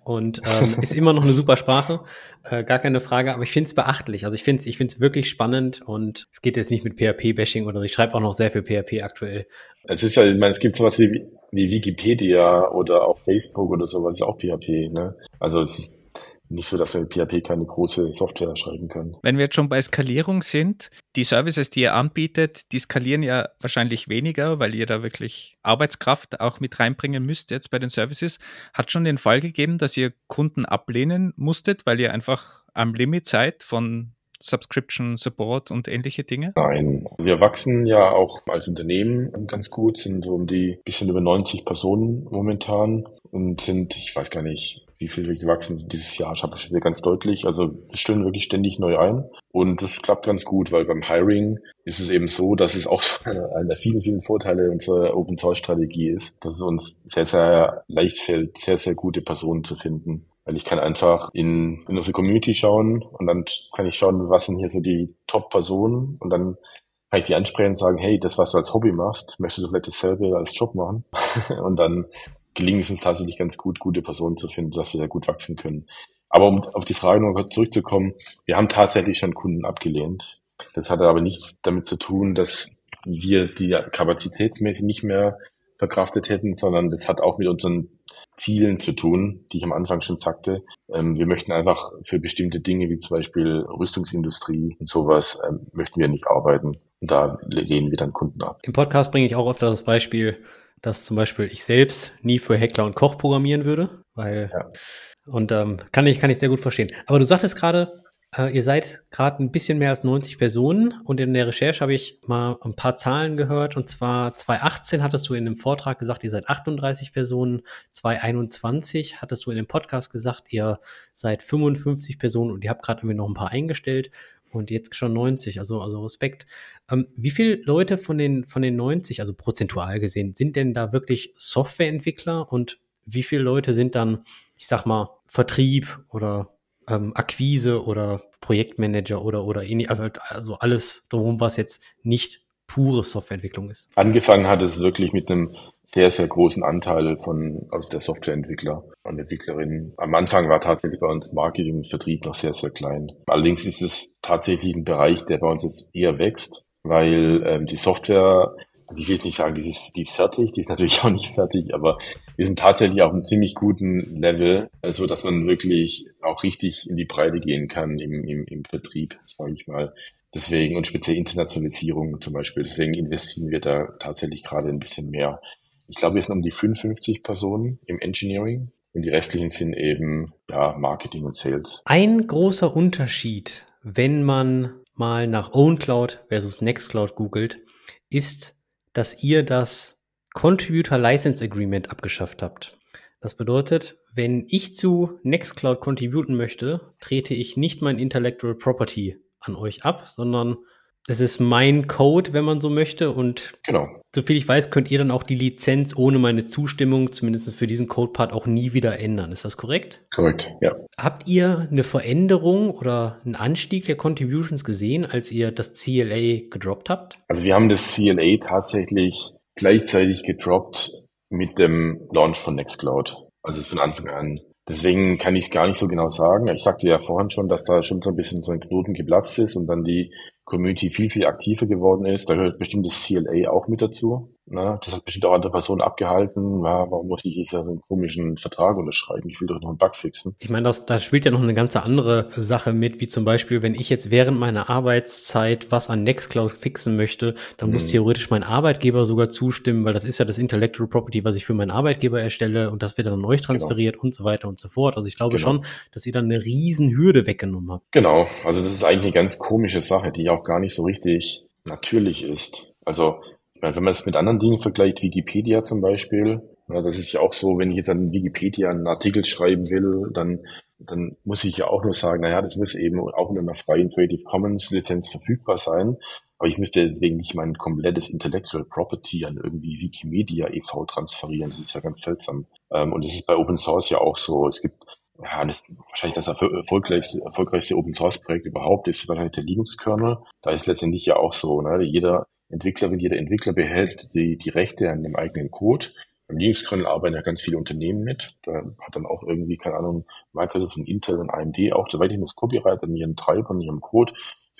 und ähm, ist immer noch eine super Sprache, äh, gar keine Frage, aber ich finde es beachtlich. Also ich finde es ich find's wirklich spannend und es geht jetzt nicht mit PHP-Bashing oder so. Ich schreibe auch noch sehr viel PHP aktuell. Es ist ja, ich meine, es gibt sowas wie, wie Wikipedia oder auch Facebook oder sowas, ist auch PHP, ne? Also es ist nicht so, dass wir mit PHP keine große Software schreiben können. Wenn wir jetzt schon bei Skalierung sind, die Services, die ihr anbietet, die skalieren ja wahrscheinlich weniger, weil ihr da wirklich Arbeitskraft auch mit reinbringen müsst jetzt bei den Services. Hat schon den Fall gegeben, dass ihr Kunden ablehnen musstet, weil ihr einfach am Limit seid von Subscription, Support und ähnliche Dinge? Nein, wir wachsen ja auch als Unternehmen ganz gut, sind so um die bisschen über 90 Personen momentan und sind, ich weiß gar nicht, wie viel wir gewachsen sind dieses Jahr, ich habe schon ganz deutlich. Also wir stellen wirklich ständig neu ein und das klappt ganz gut, weil beim Hiring ist es eben so, dass es auch einer der vielen, vielen Vorteile unserer Open Source Strategie ist, dass es uns sehr, sehr leicht fällt, sehr, sehr gute Personen zu finden. Weil ich kann einfach in, in unsere Community schauen und dann kann ich schauen, was sind hier so die Top-Personen und dann kann ich die ansprechen und sagen, hey, das, was du als Hobby machst, möchtest du vielleicht dasselbe als Job machen? und dann gelingt es uns tatsächlich ganz gut, gute Personen zu finden, dass wir sehr gut wachsen können. Aber um auf die Frage noch kurz zurückzukommen, wir haben tatsächlich schon Kunden abgelehnt. Das hatte aber nichts damit zu tun, dass wir die kapazitätsmäßig nicht mehr verkraftet hätten, sondern das hat auch mit unseren Zielen zu tun, die ich am Anfang schon sagte. Ähm, wir möchten einfach für bestimmte Dinge wie zum Beispiel Rüstungsindustrie und sowas, ähm, möchten wir nicht arbeiten. Und da lehnen wir dann Kunden ab. Im Podcast bringe ich auch öfter das Beispiel, dass zum Beispiel ich selbst nie für Heckler und Koch programmieren würde, weil ja. und ähm, kann ich kann ich sehr gut verstehen. Aber du sagtest gerade, äh, ihr seid gerade ein bisschen mehr als 90 Personen und in der Recherche habe ich mal ein paar Zahlen gehört und zwar 2018 hattest du in einem Vortrag gesagt, ihr seid 38 Personen, 2021 hattest du in dem Podcast gesagt, ihr seid 55 Personen und ihr habt gerade irgendwie noch ein paar eingestellt und jetzt schon 90, also, also Respekt. Ähm, wie viele Leute von den, von den 90, also prozentual gesehen, sind denn da wirklich Softwareentwickler und wie viele Leute sind dann, ich sag mal, Vertrieb oder ähm, Akquise oder Projektmanager oder, oder also, also alles drumherum, was jetzt nicht pure Softwareentwicklung ist? Angefangen hat es wirklich mit einem sehr, sehr großen Anteil von aus der Softwareentwickler und Entwicklerinnen. Am Anfang war tatsächlich bei uns Marketing und Vertrieb noch sehr, sehr klein. Allerdings ist es tatsächlich ein Bereich, der bei uns jetzt eher wächst, weil ähm, die Software, also ich will nicht sagen, die ist, die ist fertig, die ist natürlich auch nicht fertig, aber wir sind tatsächlich auf einem ziemlich guten Level, so also dass man wirklich auch richtig in die Breite gehen kann im, im, im Vertrieb, sage ich mal. Deswegen und speziell Internationalisierung zum Beispiel. Deswegen investieren wir da tatsächlich gerade ein bisschen mehr. Ich glaube, wir sind um die 55 Personen im Engineering und die restlichen sind eben ja, Marketing und Sales. Ein großer Unterschied, wenn man mal nach OwnCloud versus Nextcloud googelt, ist, dass ihr das Contributor License Agreement abgeschafft habt. Das bedeutet, wenn ich zu Nextcloud contributen möchte, trete ich nicht mein Intellectual Property an euch ab, sondern das ist mein Code, wenn man so möchte. Und genau. soviel ich weiß, könnt ihr dann auch die Lizenz ohne meine Zustimmung, zumindest für diesen Code-Part, auch nie wieder ändern. Ist das korrekt? Korrekt, ja. Habt ihr eine Veränderung oder einen Anstieg der Contributions gesehen, als ihr das CLA gedroppt habt? Also wir haben das CLA tatsächlich gleichzeitig gedroppt mit dem Launch von Nextcloud. Also von Anfang an. Deswegen kann ich es gar nicht so genau sagen. Ich sagte ja vorhin schon, dass da schon so ein bisschen so ein Knoten geplatzt ist und dann die Community viel, viel aktiver geworden ist. Da gehört bestimmt das CLA auch mit dazu. Ne? Das hat bestimmt auch andere Personen abgehalten. Ja, warum muss ich jetzt so einen komischen Vertrag unterschreiben? Ich will doch noch einen Bug fixen. Ich meine, das, da spielt ja noch eine ganze andere Sache mit, wie zum Beispiel, wenn ich jetzt während meiner Arbeitszeit was an Nextcloud fixen möchte, dann muss mhm. theoretisch mein Arbeitgeber sogar zustimmen, weil das ist ja das Intellectual Property, was ich für meinen Arbeitgeber erstelle und das wird dann an euch genau. transferiert genau. und so weiter und so fort. Also ich glaube genau. schon, dass ihr dann eine riesen Hürde weggenommen habt. Genau, also das ist eigentlich eine ganz komische Sache, die auch gar nicht so richtig natürlich ist. Also wenn man es mit anderen Dingen vergleicht, Wikipedia zum Beispiel, ja, das ist ja auch so, wenn ich jetzt an Wikipedia einen Artikel schreiben will, dann, dann muss ich ja auch nur sagen, naja, das muss eben auch in einer freien Creative Commons Lizenz verfügbar sein. Aber ich müsste deswegen nicht mein komplettes Intellectual Property an irgendwie Wikimedia e.V. transferieren. Das ist ja ganz seltsam. Ähm, und das ist bei Open Source ja auch so. Es gibt ja, das wahrscheinlich das erfolgreichste, erfolgreichste Open Source Projekt überhaupt ist wahrscheinlich der Linux Kernel. Da ist letztendlich ja auch so, ne? Jeder Entwicklerin, jeder Entwickler behält die, die Rechte an dem eigenen Code. Beim Linux-Kernel arbeiten ja ganz viele Unternehmen mit. Da hat dann auch irgendwie, keine Ahnung, Microsoft und Intel und AMD auch soweit ich das Copyright an ihren Treibern, ihrem Code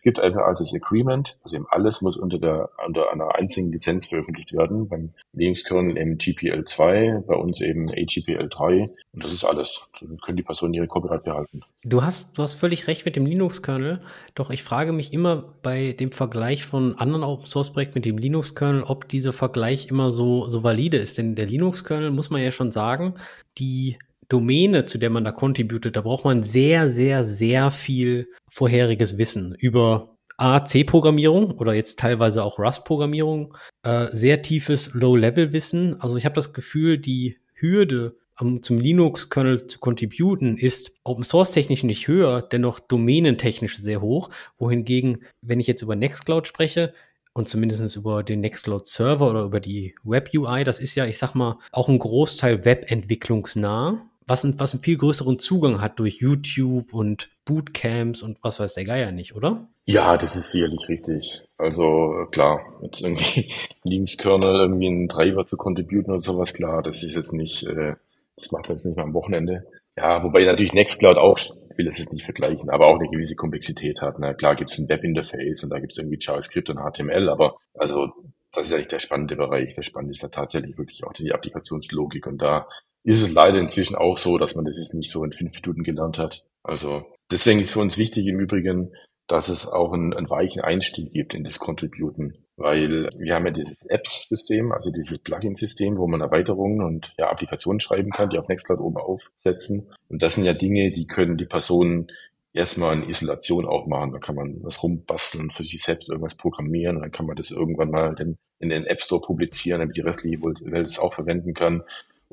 gibt einfach altes Agreement, also eben alles muss unter der unter einer einzigen Lizenz veröffentlicht werden. Beim Linux-Kernel eben GPL2, bei uns eben AGPL3 und das ist alles. Dann können die Personen ihre Copyright behalten. Du hast, du hast völlig recht mit dem Linux-Kernel, doch ich frage mich immer bei dem Vergleich von anderen Open-Source-Projekten mit dem Linux-Kernel, ob dieser Vergleich immer so, so valide ist. Denn der Linux-Kernel, muss man ja schon sagen, die Domäne, zu der man da contributet, da braucht man sehr, sehr, sehr viel vorheriges Wissen über A, C-Programmierung oder jetzt teilweise auch Rust-Programmierung, äh, sehr tiefes Low-Level-Wissen. Also ich habe das Gefühl, die Hürde, um, zum Linux-Kernel zu contributen, ist Open-Source-technisch nicht höher, dennoch domänentechnisch sehr hoch. Wohingegen, wenn ich jetzt über Nextcloud spreche, und zumindest über den Nextcloud Server oder über die Web UI, das ist ja, ich sag mal, auch ein Großteil webentwicklungsnah was, ein, was einen viel größeren Zugang hat durch YouTube und Bootcamps und was weiß der Geier nicht, oder? Ja, das ist sicherlich richtig. Also klar, jetzt irgendwie Linux-Kernel irgendwie einen Treiber zu contributen oder sowas, klar, das ist jetzt nicht, äh, das macht man jetzt nicht mal am Wochenende. Ja, wobei natürlich Nextcloud auch, ich will das jetzt nicht vergleichen, aber auch eine gewisse Komplexität hat. Na, klar gibt es ein Webinterface und da gibt es irgendwie JavaScript und HTML, aber also das ist eigentlich der spannende Bereich. Der spannende ist da tatsächlich wirklich auch die Applikationslogik und da ist es leider inzwischen auch so, dass man das jetzt nicht so in fünf Minuten gelernt hat. Also deswegen ist für uns wichtig im Übrigen, dass es auch einen, einen weichen Einstieg gibt in das Contributen. Weil wir haben ja dieses Apps-System, also dieses Plugin-System, wo man Erweiterungen und ja, Applikationen schreiben kann, die auf Nextcloud oben aufsetzen. Und das sind ja Dinge, die können die Personen erstmal in Isolation auch machen. Da kann man was rumbasteln, für sich selbst irgendwas programmieren und dann kann man das irgendwann mal in den App Store publizieren, damit die restliche Welt es auch verwenden kann.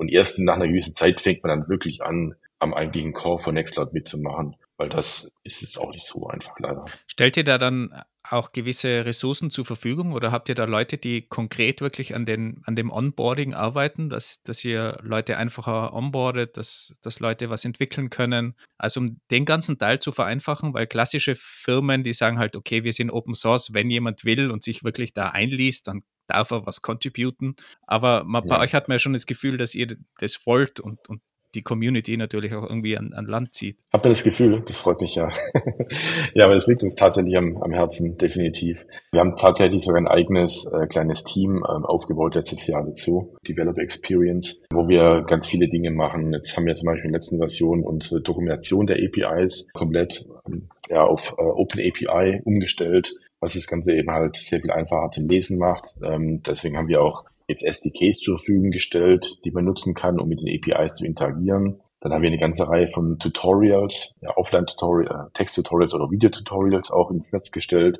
Und erst nach einer gewissen Zeit fängt man dann wirklich an, am eigentlichen Core von Nextcloud mitzumachen, weil das ist jetzt auch nicht so einfach leider. Stellt ihr da dann auch gewisse Ressourcen zur Verfügung oder habt ihr da Leute, die konkret wirklich an, den, an dem Onboarding arbeiten, dass, dass ihr Leute einfacher onboardet, dass, dass Leute was entwickeln können? Also um den ganzen Teil zu vereinfachen, weil klassische Firmen, die sagen halt, okay, wir sind Open Source, wenn jemand will und sich wirklich da einliest, dann darf er was contributen. Aber man, bei euch hat man ja schon das Gefühl, dass ihr das wollt und, und die Community natürlich auch irgendwie an, an Land zieht. Habt ihr das Gefühl? Das freut mich ja. ja, aber es liegt uns tatsächlich am, am Herzen, definitiv. Wir haben tatsächlich sogar ein eigenes äh, kleines Team ähm, aufgebaut letztes Jahr dazu, Developer Experience, wo wir ganz viele Dinge machen. Jetzt haben wir zum Beispiel in der letzten Version unsere Dokumentation der APIs komplett ähm, ja, auf äh, Open API umgestellt was das Ganze eben halt sehr viel einfacher zum Lesen macht. Ähm, deswegen haben wir auch jetzt SDKs zur Verfügung gestellt, die man nutzen kann, um mit den APIs zu interagieren. Dann haben wir eine ganze Reihe von Tutorials, ja, Offline-Tutorials, äh, Text-Tutorials oder Video-Tutorials auch ins Netz gestellt,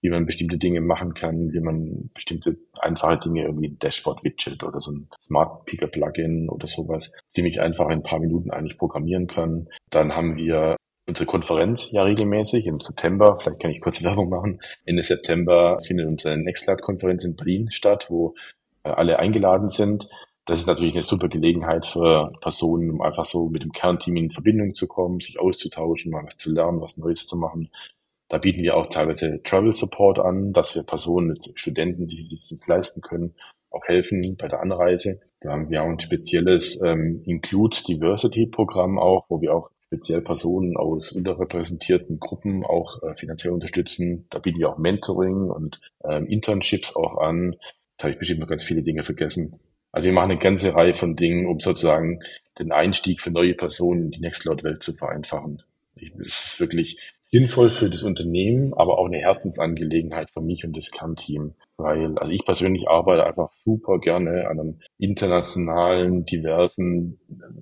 wie man bestimmte Dinge machen kann, wie man bestimmte einfache Dinge, irgendwie ein Dashboard-Widget oder so ein Smart-Picker-Plugin oder sowas, ziemlich einfach in ein paar Minuten eigentlich programmieren kann. Dann haben wir unsere Konferenz ja regelmäßig im September. Vielleicht kann ich kurz Werbung machen. Ende September findet unsere Nextcloud-Konferenz in Berlin statt, wo äh, alle eingeladen sind. Das ist natürlich eine super Gelegenheit für Personen, um einfach so mit dem Kernteam in Verbindung zu kommen, sich auszutauschen, mal was zu lernen, was Neues zu machen. Da bieten wir auch teilweise Travel Support an, dass wir Personen, Studenten, die sich nicht leisten können, auch helfen bei der Anreise. Da haben wir auch ein spezielles ähm, Include Diversity Programm auch, wo wir auch speziell Personen aus unterrepräsentierten Gruppen auch äh, finanziell unterstützen. Da bieten wir auch Mentoring und ähm, Internships auch an. Da habe ich bestimmt noch ganz viele Dinge vergessen. Also wir machen eine ganze Reihe von Dingen, um sozusagen den Einstieg für neue Personen in die Nextcloud-Welt zu vereinfachen. Es ist wirklich sinnvoll für das Unternehmen, aber auch eine Herzensangelegenheit für mich und das Kernteam. Weil, also ich persönlich arbeite einfach super gerne an einem internationalen, diversen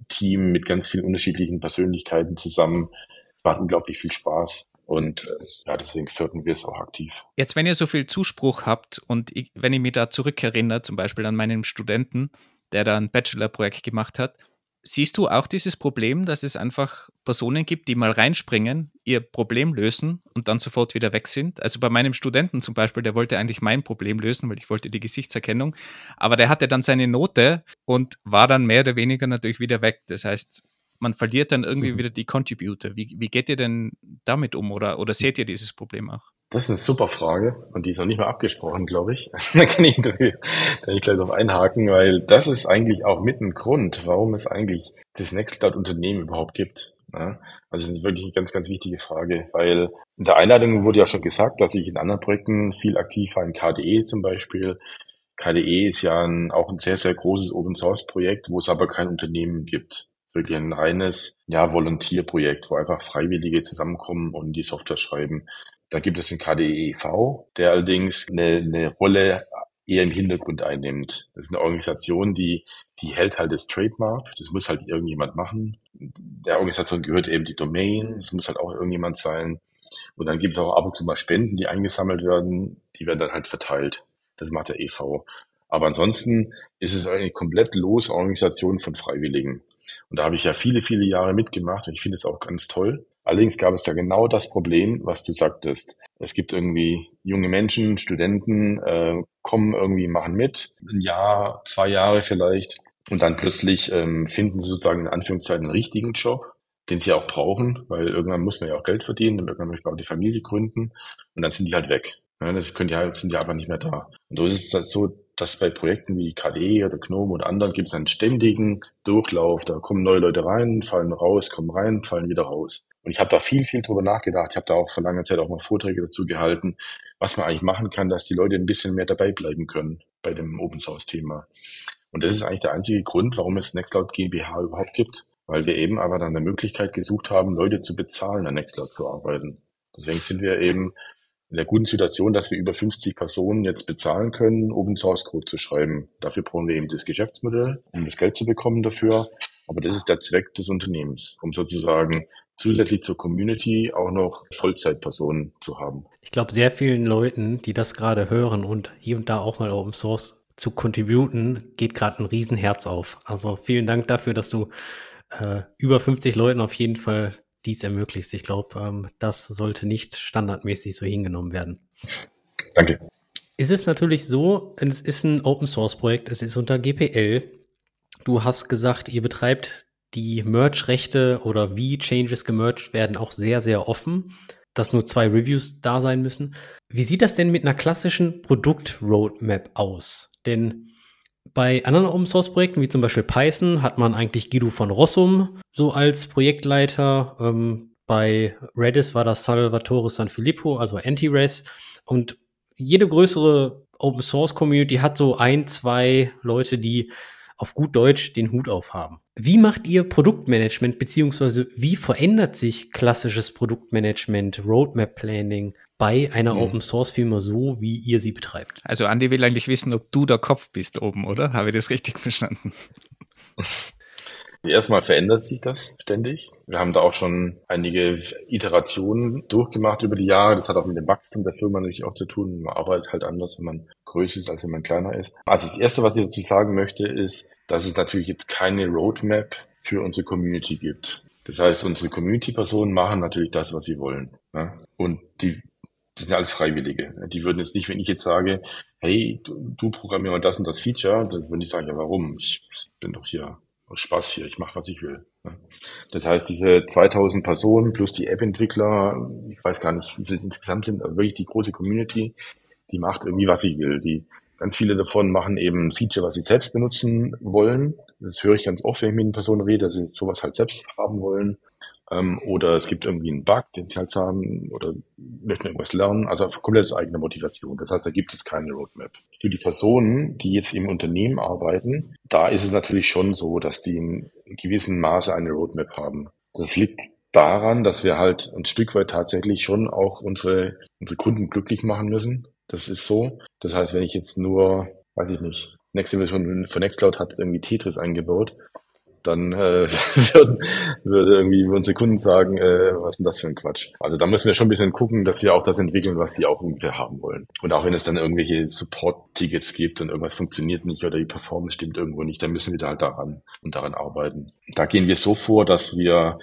Team mit ganz vielen unterschiedlichen Persönlichkeiten zusammen. Es macht unglaublich viel Spaß. Und äh, ja, deswegen fördern wir es auch aktiv. Jetzt, wenn ihr so viel Zuspruch habt und ich, wenn ich mich da zurückerinnere, zum Beispiel an meinen Studenten, der da ein Bachelorprojekt gemacht hat, siehst du auch dieses Problem, dass es einfach Personen gibt, die mal reinspringen, ihr Problem lösen und dann sofort wieder weg sind? Also bei meinem Studenten zum Beispiel, der wollte eigentlich mein Problem lösen, weil ich wollte die Gesichtserkennung, aber der hatte dann seine Note und war dann mehr oder weniger natürlich wieder weg. Das heißt, man verliert dann irgendwie mhm. wieder die Contributor. Wie, wie geht ihr denn damit um oder, oder seht ihr dieses Problem auch? Das ist eine super Frage und die ist noch nicht mal abgesprochen, glaube ich. da kann ich, da kann ich gleich drauf einhaken, weil das ist eigentlich auch mit ein Grund, warum es eigentlich das Nextcloud-Unternehmen überhaupt gibt. Ja? Also das ist wirklich eine ganz, ganz wichtige Frage, weil in der Einladung wurde ja schon gesagt, dass ich in anderen Projekten viel aktiv war, in KDE zum Beispiel. KDE ist ja ein, auch ein sehr, sehr großes Open-Source-Projekt, wo es aber kein Unternehmen gibt wirklich ein reines ja, Volontierprojekt, wo einfach Freiwillige zusammenkommen und die Software schreiben. Da gibt es den KDEV, der allerdings eine, eine Rolle eher im Hintergrund einnimmt. Das ist eine Organisation, die, die hält halt das Trademark. Das muss halt irgendjemand machen. Der Organisation gehört eben die Domain. Das muss halt auch irgendjemand sein. Und dann gibt es auch ab und zu mal Spenden, die eingesammelt werden. Die werden dann halt verteilt. Das macht der EV. Aber ansonsten ist es eine komplett lose Organisation von Freiwilligen. Und da habe ich ja viele, viele Jahre mitgemacht und ich finde es auch ganz toll. Allerdings gab es da genau das Problem, was du sagtest. Es gibt irgendwie junge Menschen, Studenten, äh, kommen irgendwie, machen mit, ein Jahr, zwei Jahre vielleicht, und dann plötzlich ähm, finden sie sozusagen in Anführungszeichen einen richtigen Job, den sie auch brauchen, weil irgendwann muss man ja auch Geld verdienen, irgendwann möchte man auch die Familie gründen, und dann sind die halt weg. Ja, das können die halt, sind die einfach nicht mehr da. Und so ist es halt so, dass bei Projekten wie KDE oder GNOME oder anderen gibt es einen ständigen Durchlauf. Da kommen neue Leute rein, fallen raus, kommen rein, fallen wieder raus. Und ich habe da viel, viel drüber nachgedacht. Ich habe da auch vor langer Zeit auch mal Vorträge dazu gehalten, was man eigentlich machen kann, dass die Leute ein bisschen mehr dabei bleiben können bei dem Open Source Thema. Und das ist eigentlich der einzige Grund, warum es Nextcloud GmbH überhaupt gibt. Weil wir eben aber dann eine Möglichkeit gesucht haben, Leute zu bezahlen, an Nextcloud zu arbeiten. Deswegen sind wir eben in der guten Situation, dass wir über 50 Personen jetzt bezahlen können, Open Source Code zu schreiben. Dafür brauchen wir eben das Geschäftsmodell, um das Geld zu bekommen dafür. Aber das ist der Zweck des Unternehmens, um sozusagen zusätzlich zur Community auch noch Vollzeitpersonen zu haben. Ich glaube, sehr vielen Leuten, die das gerade hören und hier und da auch mal Open Source zu contributen, geht gerade ein Riesenherz auf. Also vielen Dank dafür, dass du äh, über 50 Leuten auf jeden Fall dies ermöglicht. Ich glaube, ähm, das sollte nicht standardmäßig so hingenommen werden. Danke. Es ist natürlich so, es ist ein Open Source Projekt, es ist unter GPL. Du hast gesagt, ihr betreibt die Merge-Rechte oder wie Changes gemerged werden auch sehr, sehr offen, dass nur zwei Reviews da sein müssen. Wie sieht das denn mit einer klassischen Produkt-Roadmap aus? Denn bei anderen Open Source Projekten, wie zum Beispiel Python, hat man eigentlich Guido von Rossum so als Projektleiter. Ähm, bei Redis war das Salvatore Sanfilippo, also Anti-Res. Und jede größere Open Source Community hat so ein, zwei Leute, die auf gut Deutsch den Hut aufhaben. Wie macht ihr Produktmanagement, beziehungsweise wie verändert sich klassisches Produktmanagement, Roadmap Planning bei einer mhm. Open Source Firma so, wie ihr sie betreibt? Also Andi will eigentlich wissen, ob du der Kopf bist oben, oder? Habe ich das richtig verstanden? Erstmal verändert sich das ständig. Wir haben da auch schon einige Iterationen durchgemacht über die Jahre. Das hat auch mit dem Wachstum der Firma natürlich auch zu tun. Man arbeitet halt anders, wenn man größer ist, als wenn man kleiner ist. Also das Erste, was ich dazu sagen möchte, ist, dass es natürlich jetzt keine Roadmap für unsere Community gibt. Das heißt, unsere Community-Personen machen natürlich das, was sie wollen. Ja? Und die, das sind alles Freiwillige. Die würden jetzt nicht, wenn ich jetzt sage, hey, du, du programmier mal das und das Feature, dann würden die sagen, ja, warum? Ich bin doch hier Spaß hier, ich mache, was ich will. Das heißt, diese 2000 Personen plus die App-Entwickler, ich weiß gar nicht, wie viele insgesamt sind, aber wirklich die große Community, die macht irgendwie, was sie will. Die, ganz viele davon machen eben Feature, was sie selbst benutzen wollen. Das höre ich ganz oft, wenn ich mit den Personen rede, dass sie sowas halt selbst haben wollen. Ähm, oder es gibt irgendwie einen Bug, den sie halt haben oder möchten irgendwas lernen. Also komplett aus eigener Motivation. Das heißt, da gibt es keine Roadmap. Für die Personen, die jetzt im Unternehmen arbeiten, da ist es natürlich schon so, dass die in gewissem Maße eine Roadmap haben. Das liegt daran, dass wir halt ein Stück weit tatsächlich schon auch unsere, unsere Kunden glücklich machen müssen. Das ist so. Das heißt, wenn ich jetzt nur, weiß ich nicht, nächste Version von Nextcloud hat irgendwie Tetris eingebaut, dann äh, würden, würde irgendwie unsere Kunden sagen, äh, was ist denn das für ein Quatsch? Also da müssen wir schon ein bisschen gucken, dass wir auch das entwickeln, was die auch ungefähr haben wollen. Und auch wenn es dann irgendwelche Support-Tickets gibt und irgendwas funktioniert nicht oder die Performance stimmt irgendwo nicht, dann müssen wir da halt daran und daran arbeiten. Da gehen wir so vor, dass wir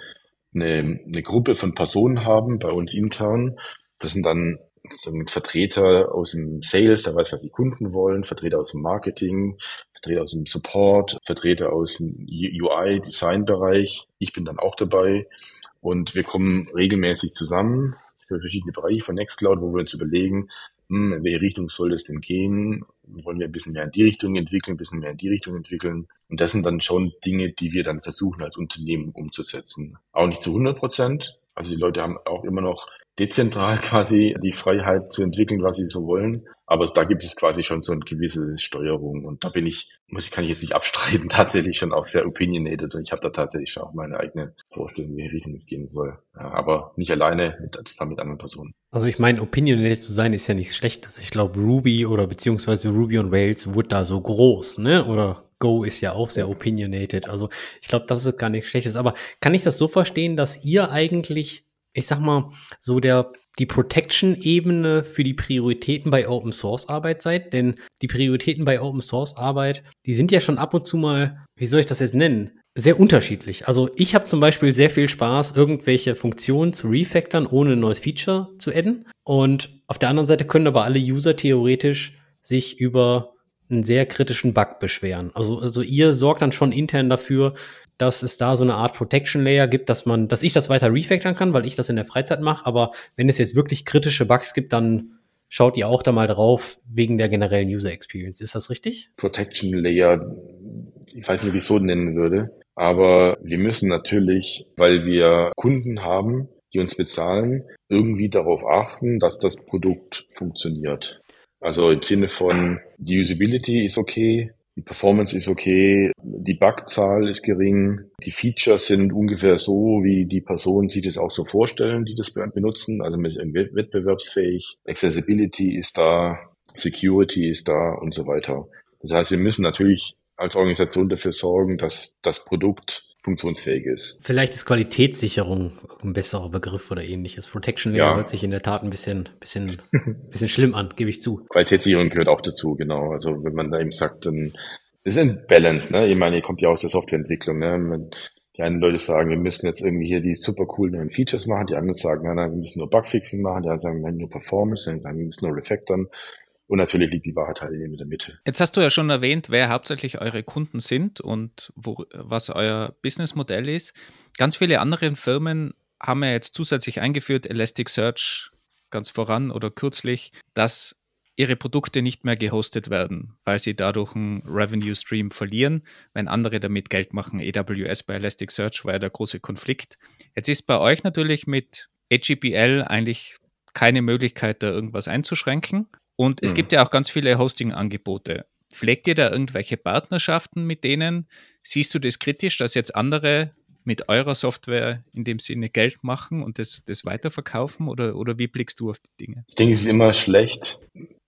eine, eine Gruppe von Personen haben bei uns intern. Das sind dann sind Vertreter aus dem Sales, der weiß, was die Kunden wollen, Vertreter aus dem Marketing, Vertreter aus dem Support, Vertreter aus dem UI-Design-Bereich. Ich bin dann auch dabei und wir kommen regelmäßig zusammen für verschiedene Bereiche von Nextcloud, wo wir uns überlegen, hm, in welche Richtung soll es denn gehen? Wollen wir ein bisschen mehr in die Richtung entwickeln, ein bisschen mehr in die Richtung entwickeln? Und das sind dann schon Dinge, die wir dann versuchen als Unternehmen umzusetzen. Auch nicht zu 100 Prozent. Also die Leute haben auch immer noch dezentral quasi die Freiheit zu entwickeln, was sie so wollen. Aber da gibt es quasi schon so eine gewisse Steuerung. Und da bin ich, muss ich, kann ich jetzt nicht abstreiten, tatsächlich schon auch sehr opinionated. Und ich habe da tatsächlich schon auch meine eigene Vorstellung, wie Richtung es gehen soll. Ja, aber nicht alleine, mit, zusammen mit anderen Personen. Also ich meine, opinionated zu sein ist ja nichts Schlechtes. Ich glaube, Ruby oder beziehungsweise Ruby on Rails wurde da so groß, ne? Oder Go ist ja auch sehr opinionated. Also ich glaube, das ist gar nichts Schlechtes. Aber kann ich das so verstehen, dass ihr eigentlich ich sag mal, so der, die Protection-Ebene für die Prioritäten bei Open Source Arbeit seid, denn die Prioritäten bei Open Source Arbeit, die sind ja schon ab und zu mal, wie soll ich das jetzt nennen? Sehr unterschiedlich. Also ich habe zum Beispiel sehr viel Spaß, irgendwelche Funktionen zu refactoren, ohne ein neues Feature zu adden. Und auf der anderen Seite können aber alle User theoretisch sich über einen sehr kritischen Bug beschweren. Also, also ihr sorgt dann schon intern dafür, dass es da so eine Art Protection Layer gibt, dass man, dass ich das weiter refactoren kann, weil ich das in der Freizeit mache. Aber wenn es jetzt wirklich kritische Bugs gibt, dann schaut ihr auch da mal drauf wegen der generellen User Experience. Ist das richtig? Protection Layer, ich weiß nicht, wie ich so nennen würde. Aber wir müssen natürlich, weil wir Kunden haben, die uns bezahlen, irgendwie darauf achten, dass das Produkt funktioniert. Also im Sinne von, die Usability ist okay, die Performance ist okay, die Bugzahl ist gering, die Features sind ungefähr so, wie die Personen sich das auch so vorstellen, die das benutzen, also mit wettbewerbsfähig. Accessibility ist da, Security ist da und so weiter. Das heißt, wir müssen natürlich als Organisation dafür sorgen, dass das Produkt funktionsfähig ist. Vielleicht ist Qualitätssicherung ein besserer Begriff oder ähnliches. Protection Layer ja. hört sich in der Tat ein bisschen, bisschen, bisschen schlimm an, gebe ich zu. Qualitätssicherung gehört auch dazu, genau. Also wenn man da eben sagt, dann ist ein Balance, ne? Ich meine, ihr kommt ja aus der Softwareentwicklung, ne? Die einen Leute sagen, wir müssen jetzt irgendwie hier die super coolen neuen Features machen, die anderen sagen, nein, nein, wir müssen nur Bugfixing machen, die anderen sagen, nein, nur Performance, die anderen sagen, wir müssen nur Refactoren. Und natürlich liegt die Wahrheit halt in der Mitte. Jetzt hast du ja schon erwähnt, wer hauptsächlich eure Kunden sind und wo, was euer Businessmodell ist. Ganz viele andere Firmen haben ja jetzt zusätzlich eingeführt, Elasticsearch ganz voran oder kürzlich, dass ihre Produkte nicht mehr gehostet werden, weil sie dadurch einen Revenue Stream verlieren, wenn andere damit Geld machen. AWS bei Elasticsearch war ja der große Konflikt. Jetzt ist bei euch natürlich mit HGPL eigentlich keine Möglichkeit, da irgendwas einzuschränken. Und es mhm. gibt ja auch ganz viele Hosting-Angebote. Pflegt ihr da irgendwelche Partnerschaften mit denen? Siehst du das kritisch, dass jetzt andere mit eurer Software in dem Sinne Geld machen und das, das weiterverkaufen? Oder, oder wie blickst du auf die Dinge? Ich denke, es ist immer schlecht,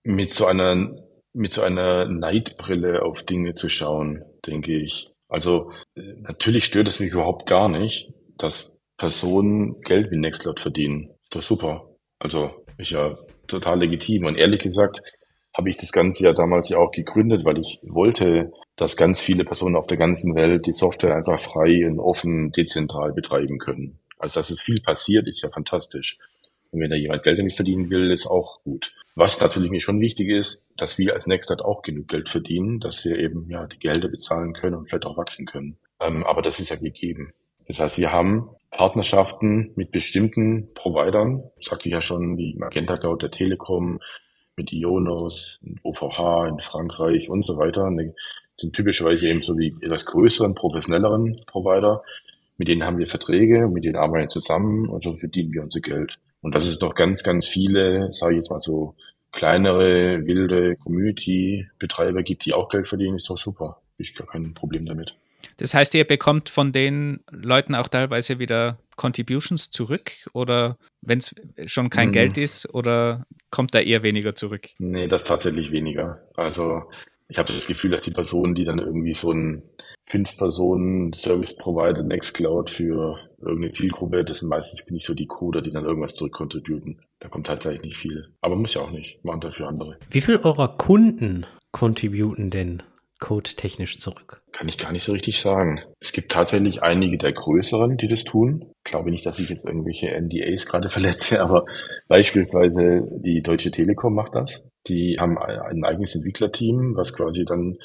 mit so einer, mit so einer Neidbrille auf Dinge zu schauen, denke ich. Also natürlich stört es mich überhaupt gar nicht, dass Personen Geld wie Nextcloud verdienen. Ist doch super. Also ist ja total legitim. Und ehrlich gesagt habe ich das Ganze ja damals ja auch gegründet, weil ich wollte, dass ganz viele Personen auf der ganzen Welt die Software einfach frei und offen, dezentral betreiben können. Also dass es viel passiert, ist ja fantastisch. Und wenn da jemand Geld damit verdienen will, ist auch gut. Was natürlich mir schon wichtig ist, dass wir als Nextcloud auch genug Geld verdienen, dass wir eben ja die Gehälter bezahlen können und vielleicht auch wachsen können. Ähm, aber das ist ja gegeben. Das heißt, wir haben Partnerschaften mit bestimmten Providern, sagte ich ja schon, wie Magenta Cloud der Telekom, mit Ionos, OVH in Frankreich und so weiter. Das sind typischerweise eben so die etwas größeren, professionelleren Provider. mit denen haben wir Verträge, mit denen arbeiten wir zusammen und so verdienen wir unser Geld. Und das ist noch ganz, ganz viele, sage ich jetzt mal so, kleinere, wilde Community-Betreiber gibt, die auch Geld verdienen, ist doch super. Ich gar kein Problem damit. Das heißt, ihr bekommt von den Leuten auch teilweise wieder Contributions zurück oder wenn es schon kein mhm. Geld ist oder kommt da eher weniger zurück? Nee, das tatsächlich weniger. Also ich habe das Gefühl, dass die Personen, die dann irgendwie so ein fünf Personen Service Provider Nextcloud für irgendeine Zielgruppe, das sind meistens nicht so die Coder, die dann irgendwas zurückkontributen. Da kommt tatsächlich nicht viel. Aber muss ja auch nicht. Machen dafür andere. Wie viel eurer Kunden contributen denn code-technisch zurück? Kann ich gar nicht so richtig sagen. Es gibt tatsächlich einige der größeren, die das tun. Ich glaube nicht, dass ich jetzt irgendwelche NDAs gerade verletze, aber beispielsweise die Deutsche Telekom macht das. Die haben ein eigenes Entwicklerteam, was quasi dann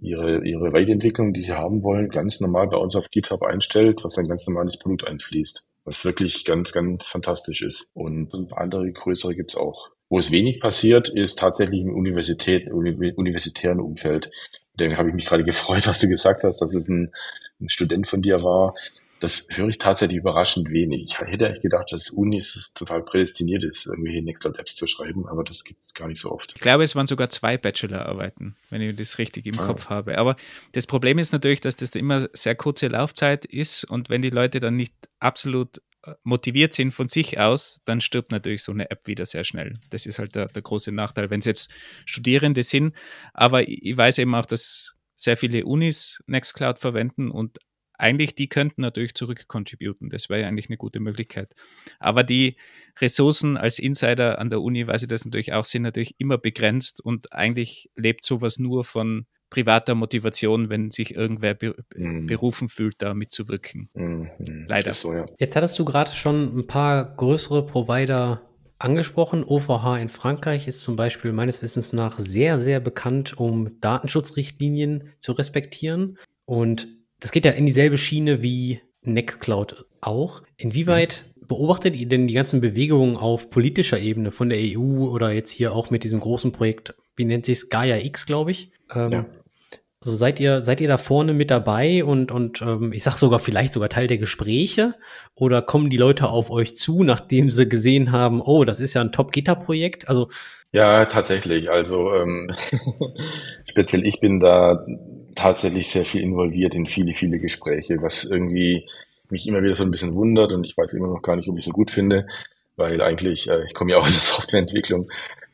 ihre, ihre Weiterentwicklung, die sie haben wollen, ganz normal bei uns auf GitHub einstellt, was ein ganz normales Produkt einfließt. Was wirklich ganz, ganz fantastisch ist. Und andere größere gibt's auch. Wo es wenig passiert, ist tatsächlich im Universität, universitären Umfeld. Deswegen habe ich mich gerade gefreut, was du gesagt hast, dass es ein, ein Student von dir war. Das höre ich tatsächlich überraschend wenig. Ich hätte eigentlich gedacht, dass Unis total prädestiniert ist, irgendwelche Nextcloud-Apps zu schreiben, aber das gibt es gar nicht so oft. Ich glaube, es waren sogar zwei Bachelorarbeiten, wenn ich das richtig im ah. Kopf habe. Aber das Problem ist natürlich, dass das immer sehr kurze Laufzeit ist und wenn die Leute dann nicht absolut motiviert sind von sich aus, dann stirbt natürlich so eine App wieder sehr schnell. Das ist halt der, der große Nachteil, wenn es jetzt Studierende sind. Aber ich weiß eben auch, dass sehr viele Unis Nextcloud verwenden und eigentlich, die könnten natürlich zurückcontributen. Das wäre ja eigentlich eine gute Möglichkeit. Aber die Ressourcen als Insider an der Uni, weiß ich das natürlich auch, sind natürlich immer begrenzt und eigentlich lebt sowas nur von privater Motivation, wenn sich irgendwer be mm. berufen fühlt, da mitzuwirken. Mm, Leider. So, ja. Jetzt hattest du gerade schon ein paar größere Provider angesprochen. OVH in Frankreich ist zum Beispiel meines Wissens nach sehr, sehr bekannt, um Datenschutzrichtlinien zu respektieren. Und das geht ja in dieselbe Schiene wie Nextcloud auch. Inwieweit beobachtet ihr denn die ganzen Bewegungen auf politischer Ebene von der EU oder jetzt hier auch mit diesem großen Projekt, wie nennt sich es, Gaia X, glaube ich? Ähm, ja. Also seid ihr, seid ihr da vorne mit dabei und, und ähm, ich sag sogar vielleicht sogar Teil der Gespräche? Oder kommen die Leute auf euch zu, nachdem sie gesehen haben, oh, das ist ja ein Top-Gitter-Projekt? Also ja, tatsächlich. Also ähm, speziell ich bin da tatsächlich sehr viel involviert in viele, viele Gespräche, was irgendwie mich immer wieder so ein bisschen wundert und ich weiß immer noch gar nicht, ob ich so gut finde, weil eigentlich, äh, ich komme ja auch aus der Softwareentwicklung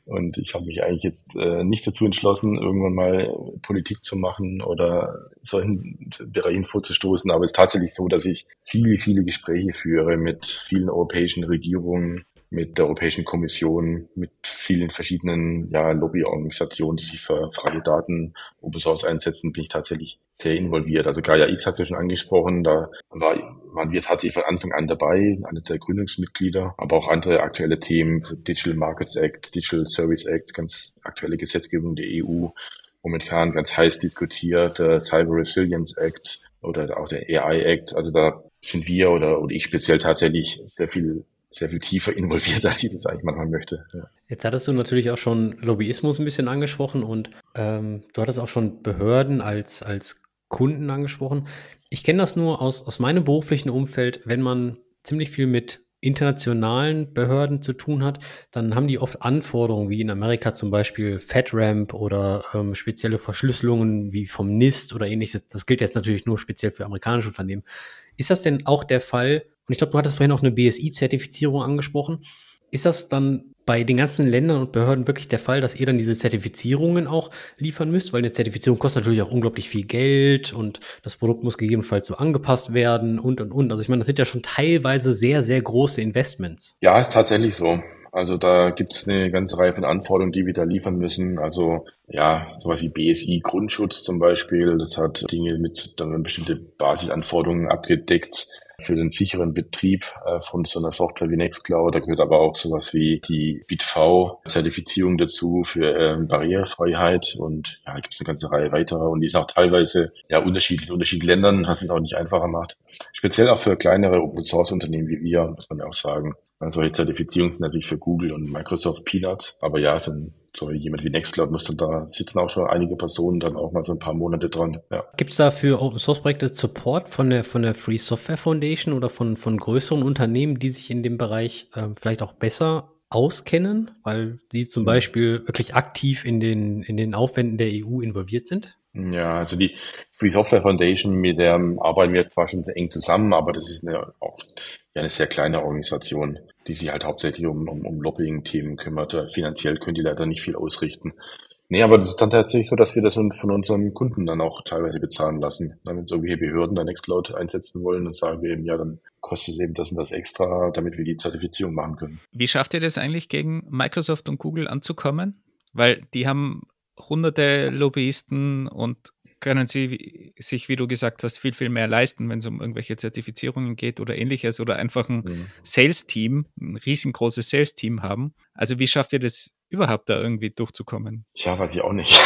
und ich habe mich eigentlich jetzt äh, nicht dazu entschlossen, irgendwann mal Politik zu machen oder solchen Bereichen vorzustoßen, aber es ist tatsächlich so, dass ich viele, viele Gespräche führe mit vielen europäischen Regierungen, mit der Europäischen Kommission, mit vielen verschiedenen ja, Lobbyorganisationen, die sich für freie Daten Open Source einsetzen, bin ich tatsächlich sehr involviert. Also Gaia X hast du schon angesprochen, da war, waren wir tatsächlich von Anfang an dabei, einer der Gründungsmitglieder, aber auch andere aktuelle Themen, Digital Markets Act, Digital Service Act, ganz aktuelle Gesetzgebung der EU, momentan ganz heiß diskutiert, der Cyber Resilience Act oder auch der AI Act. Also da sind wir oder, oder ich speziell tatsächlich sehr viel sehr viel tiefer involviert, als ich das eigentlich manchmal möchte. Ja. Jetzt hattest du natürlich auch schon Lobbyismus ein bisschen angesprochen und ähm, du hattest auch schon Behörden als, als Kunden angesprochen. Ich kenne das nur aus, aus meinem beruflichen Umfeld, wenn man ziemlich viel mit internationalen Behörden zu tun hat, dann haben die oft Anforderungen, wie in Amerika zum Beispiel FedRAMP oder ähm, spezielle Verschlüsselungen wie vom NIST oder ähnliches. Das gilt jetzt natürlich nur speziell für amerikanische Unternehmen. Ist das denn auch der Fall und ich glaube, du hattest vorhin auch eine BSI-Zertifizierung angesprochen. Ist das dann bei den ganzen Ländern und Behörden wirklich der Fall, dass ihr dann diese Zertifizierungen auch liefern müsst? Weil eine Zertifizierung kostet natürlich auch unglaublich viel Geld und das Produkt muss gegebenenfalls so angepasst werden und, und, und. Also ich meine, das sind ja schon teilweise sehr, sehr große Investments. Ja, ist tatsächlich so. Also da gibt es eine ganze Reihe von Anforderungen, die wir da liefern müssen. Also ja, sowas wie BSI Grundschutz zum Beispiel, das hat Dinge mit dann bestimmte Basisanforderungen abgedeckt für den sicheren Betrieb äh, von so einer Software wie Nextcloud. Da gehört aber auch sowas wie die BitV-Zertifizierung dazu für ähm, Barrierefreiheit und ja, gibt es eine ganze Reihe weiterer und die ist auch teilweise ja unterschiedlich in unterschiedlichen Ländern, was es auch nicht einfacher macht. Speziell auch für kleinere Open-Source-Unternehmen wie wir, muss man ja auch sagen. Also solche Zertifizierungen sind natürlich für Google und Microsoft Peanuts, aber ja, so ein so jemand wie Nextcloud muss dann da sitzen auch schon einige Personen dann auch mal so ein paar Monate dran. Ja. Gibt es da für Open Source Projekte Support von der von der Free Software Foundation oder von von größeren Unternehmen, die sich in dem Bereich ähm, vielleicht auch besser auskennen, weil sie zum Beispiel wirklich aktiv in den in den Aufwänden der EU involviert sind? Ja, also die Free Software Foundation, mit der arbeiten wir zwar schon eng zusammen, aber das ist eine, auch eine sehr kleine Organisation, die sich halt hauptsächlich um, um, um Lobbying-Themen kümmert. Finanziell können die leider nicht viel ausrichten. Nee, aber das ist dann tatsächlich so, dass wir das von unseren Kunden dann auch teilweise bezahlen lassen. Wenn so irgendwelche Behörden dann Nextcloud einsetzen wollen, dann sagen wir eben, ja, dann kostet es eben das und das extra, damit wir die Zertifizierung machen können. Wie schafft ihr das eigentlich gegen Microsoft und Google anzukommen? Weil die haben hunderte Lobbyisten und können sie sich, wie du gesagt hast, viel, viel mehr leisten, wenn es um irgendwelche Zertifizierungen geht oder ähnliches oder einfach ein mhm. Sales-Team, ein riesengroßes Sales-Team haben. Also wie schafft ihr das überhaupt da irgendwie durchzukommen? Tja, weiß ich auch nicht.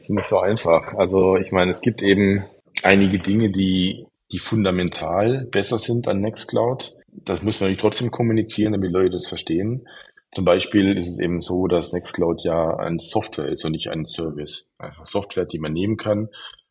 ist nicht so einfach. Also ich meine, es gibt eben einige Dinge, die, die fundamental besser sind an Nextcloud. Das muss man natürlich trotzdem kommunizieren, damit Leute das verstehen. Zum Beispiel ist es eben so, dass Nextcloud ja ein Software ist und nicht ein Service. Einfach Software, die man nehmen kann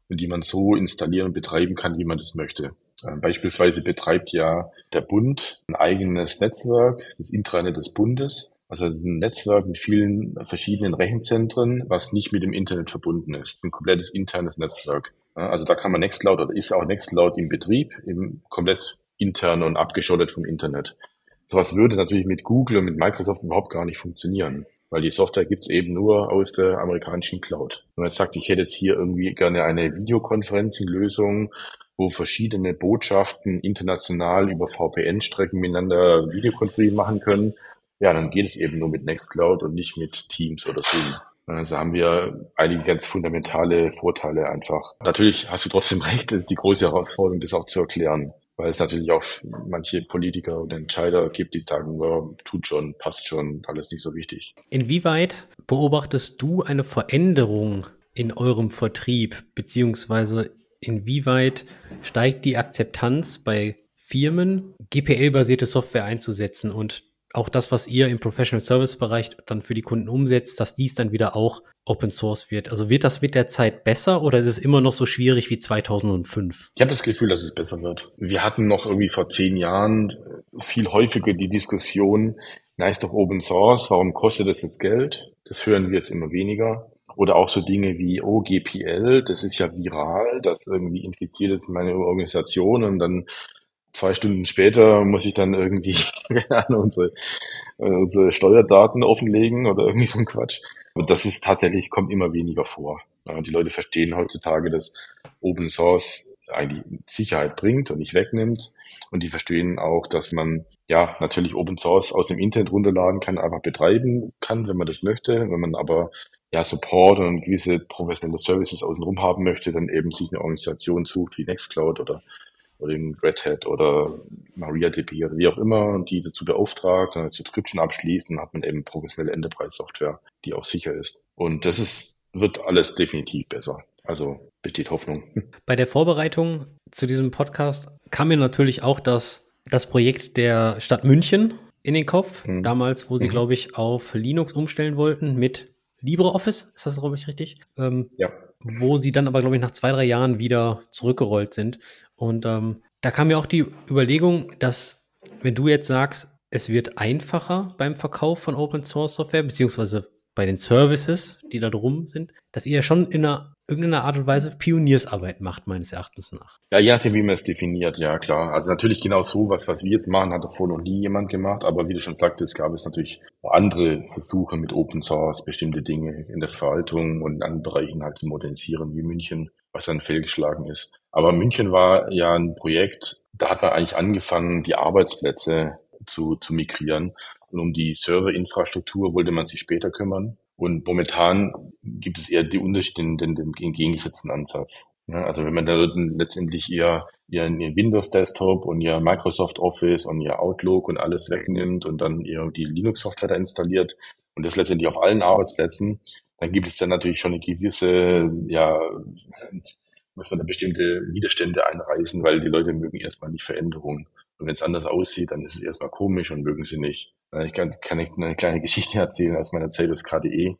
und die man so installieren und betreiben kann, wie man das möchte. Ähm, beispielsweise betreibt ja der Bund ein eigenes Netzwerk, das Intranet des Bundes. Also ein Netzwerk mit vielen verschiedenen Rechenzentren, was nicht mit dem Internet verbunden ist. Ein komplettes internes Netzwerk. Also da kann man Nextcloud oder ist auch Nextcloud im Betrieb, eben komplett intern und abgeschottet vom Internet. Sowas würde natürlich mit Google und mit Microsoft überhaupt gar nicht funktionieren, weil die Software gibt's eben nur aus der amerikanischen Cloud. Wenn man jetzt sagt, ich hätte jetzt hier irgendwie gerne eine Videoconferencing-Lösung, wo verschiedene Botschaften international über VPN-Strecken miteinander Videokonferenzen machen können, ja, dann geht es eben nur mit Nextcloud und nicht mit Teams oder Zoom. Also haben wir einige ganz fundamentale Vorteile einfach. Natürlich hast du trotzdem recht, das ist die große Herausforderung, das auch zu erklären weil es natürlich auch manche Politiker und Entscheider gibt, die sagen, ja, tut schon, passt schon, alles nicht so wichtig. Inwieweit beobachtest du eine Veränderung in eurem Vertrieb, beziehungsweise inwieweit steigt die Akzeptanz bei Firmen, GPL-basierte Software einzusetzen und auch das, was ihr im Professional Service Bereich dann für die Kunden umsetzt, dass dies dann wieder auch Open Source wird. Also wird das mit der Zeit besser oder ist es immer noch so schwierig wie 2005? Ich habe das Gefühl, dass es besser wird. Wir hatten noch irgendwie vor zehn Jahren viel häufiger die Diskussion, na ist doch Open Source, warum kostet das jetzt Geld? Das hören wir jetzt immer weniger. Oder auch so Dinge wie OGPL, das ist ja viral, das irgendwie infiziert ist in meine Organisation und dann zwei Stunden später muss ich dann irgendwie unsere, unsere Steuerdaten offenlegen oder irgendwie so ein Quatsch. Und das ist tatsächlich, kommt immer weniger vor. Die Leute verstehen heutzutage, dass Open Source eigentlich Sicherheit bringt und nicht wegnimmt. Und die verstehen auch, dass man ja natürlich Open Source aus dem Internet runterladen kann, einfach betreiben kann, wenn man das möchte. Wenn man aber ja Support und gewisse professionelle Services außenrum haben möchte, dann eben sich eine Organisation sucht wie Nextcloud oder oder eben Red Hat oder MariaDB oder wie auch immer die dazu beauftragt und eine Subscription abschließt, dann hat man eben professionelle Enterprise-Software, die auch sicher ist. Und das ist, wird alles definitiv besser. Also besteht Hoffnung. Bei der Vorbereitung zu diesem Podcast kam mir natürlich auch das, das Projekt der Stadt München in den Kopf. Mhm. Damals, wo sie, mhm. glaube ich, auf Linux umstellen wollten mit LibreOffice. Ist das, glaube ich, richtig? Ähm, ja. Wo sie dann aber, glaube ich, nach zwei, drei Jahren wieder zurückgerollt sind. Und ähm, da kam mir auch die Überlegung, dass wenn du jetzt sagst, es wird einfacher beim Verkauf von Open Source Software, beziehungsweise bei den Services, die da drum sind, dass ihr schon in einer, irgendeiner Art und Weise Pioniersarbeit macht, meines Erachtens nach. Ja, nachdem, wie man es definiert, ja klar. Also natürlich genau so, was, was wir jetzt machen, hat davor noch nie jemand gemacht, aber wie du schon sagtest, gab es natürlich andere Versuche mit Open Source, bestimmte Dinge in der Verwaltung und in anderen Bereichen halt zu modernisieren, wie München was dann fehlgeschlagen ist. Aber München war ja ein Projekt, da hat man eigentlich angefangen, die Arbeitsplätze zu, zu migrieren. Und um die Serverinfrastruktur wollte man sich später kümmern. Und momentan gibt es eher die den, den, den entgegengesetzten Ansatz. Ja, also wenn man da letztendlich ihr, ihr Windows Desktop und ihr Microsoft Office und ihr Outlook und alles wegnimmt und dann ihr die Linux Software da installiert und das letztendlich auf allen Arbeitsplätzen, dann gibt es dann natürlich schon eine gewisse, ja, muss man da bestimmte Widerstände einreißen, weil die Leute mögen erstmal nicht Veränderungen. Und wenn es anders aussieht, dann ist es erstmal komisch und mögen sie nicht. Äh, ich kann, kann ich eine kleine Geschichte erzählen aus meiner Zeit aus KDE.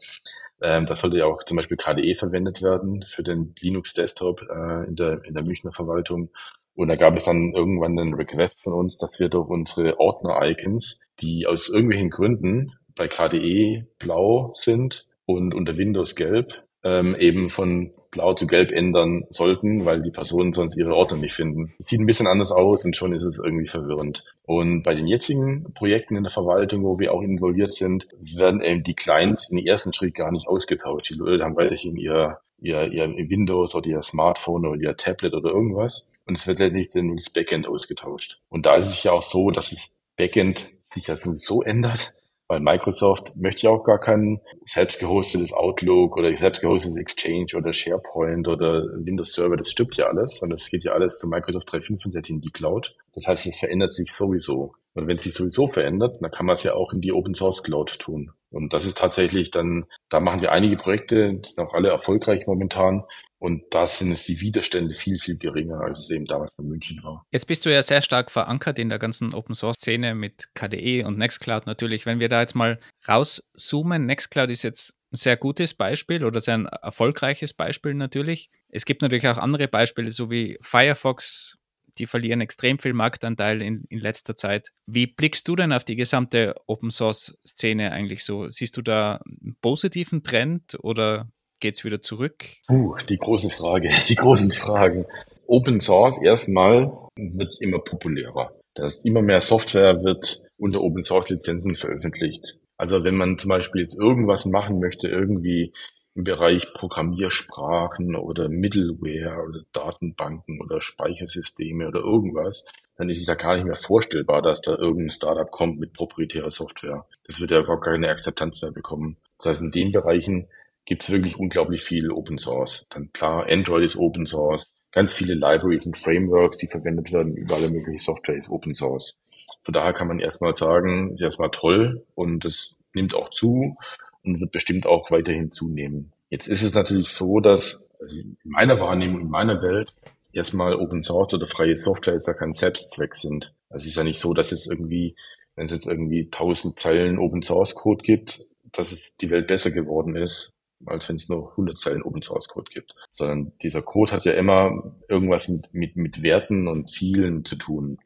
Ähm, da sollte ja auch zum Beispiel KDE verwendet werden für den Linux Desktop äh, in, der, in der Münchner Verwaltung. Und da gab es dann irgendwann einen Request von uns, dass wir durch unsere Ordner-Icons, die aus irgendwelchen Gründen bei KDE blau sind und unter Windows gelb, ähm, eben von blau zu gelb ändern sollten, weil die Personen sonst ihre Ordner nicht finden. sieht ein bisschen anders aus und schon ist es irgendwie verwirrend. Und bei den jetzigen Projekten in der Verwaltung, wo wir auch involviert sind, werden eben die Clients in den ersten Schritt gar nicht ausgetauscht. Die Leute haben weiterhin ihr, ihr, ihr Windows oder ihr Smartphone oder ihr Tablet oder irgendwas und es wird letztendlich nur das Backend ausgetauscht. Und da ist es ja auch so, dass das Backend sich ja so ändert, weil Microsoft möchte ja auch gar kein selbst gehostetes Outlook oder selbst gehostetes Exchange oder SharePoint oder Windows Server, das stimmt ja alles, sondern es geht ja alles zu Microsoft 365 in die Cloud. Das heißt, es verändert sich sowieso. Und wenn es sich sowieso verändert, dann kann man es ja auch in die Open Source Cloud tun. Und das ist tatsächlich dann, da machen wir einige Projekte, sind auch alle erfolgreich momentan, und da sind es die Widerstände viel, viel geringer, als es eben damals in München war. Jetzt bist du ja sehr stark verankert in der ganzen Open Source Szene mit KDE und Nextcloud natürlich. Wenn wir da jetzt mal rauszoomen, Nextcloud ist jetzt ein sehr gutes Beispiel oder sehr ein erfolgreiches Beispiel natürlich. Es gibt natürlich auch andere Beispiele, so wie Firefox, die verlieren extrem viel Marktanteil in, in letzter Zeit. Wie blickst du denn auf die gesamte Open Source Szene eigentlich so? Siehst du da einen positiven Trend oder Geht's wieder zurück? Uh, die große Frage, die großen Fragen. Open Source erstmal wird immer populärer. Das immer mehr Software wird unter Open Source Lizenzen veröffentlicht. Also wenn man zum Beispiel jetzt irgendwas machen möchte, irgendwie im Bereich Programmiersprachen oder Middleware oder Datenbanken oder Speichersysteme oder irgendwas, dann ist es ja gar nicht mehr vorstellbar, dass da irgendein Startup kommt mit proprietärer Software. Das wird ja überhaupt keine Akzeptanz mehr bekommen. Das heißt, in den Bereichen gibt es wirklich unglaublich viel Open Source. Dann klar, Android ist Open Source, ganz viele Libraries und Frameworks, die verwendet werden über alle mögliche Software ist Open Source. Von daher kann man erstmal sagen, ist erstmal toll und es nimmt auch zu und wird bestimmt auch weiterhin zunehmen. Jetzt ist es natürlich so, dass also in meiner Wahrnehmung, in meiner Welt, erstmal Open Source oder freie Software jetzt ja kein Selbstzweck sind. Also es ist ja nicht so, dass es irgendwie, wenn es jetzt irgendwie tausend Zeilen Open Source Code gibt, dass es die Welt besser geworden ist, als wenn es nur 100 Zeilen Open Source Code gibt. Sondern dieser Code hat ja immer irgendwas mit, mit, mit Werten und Zielen zu tun.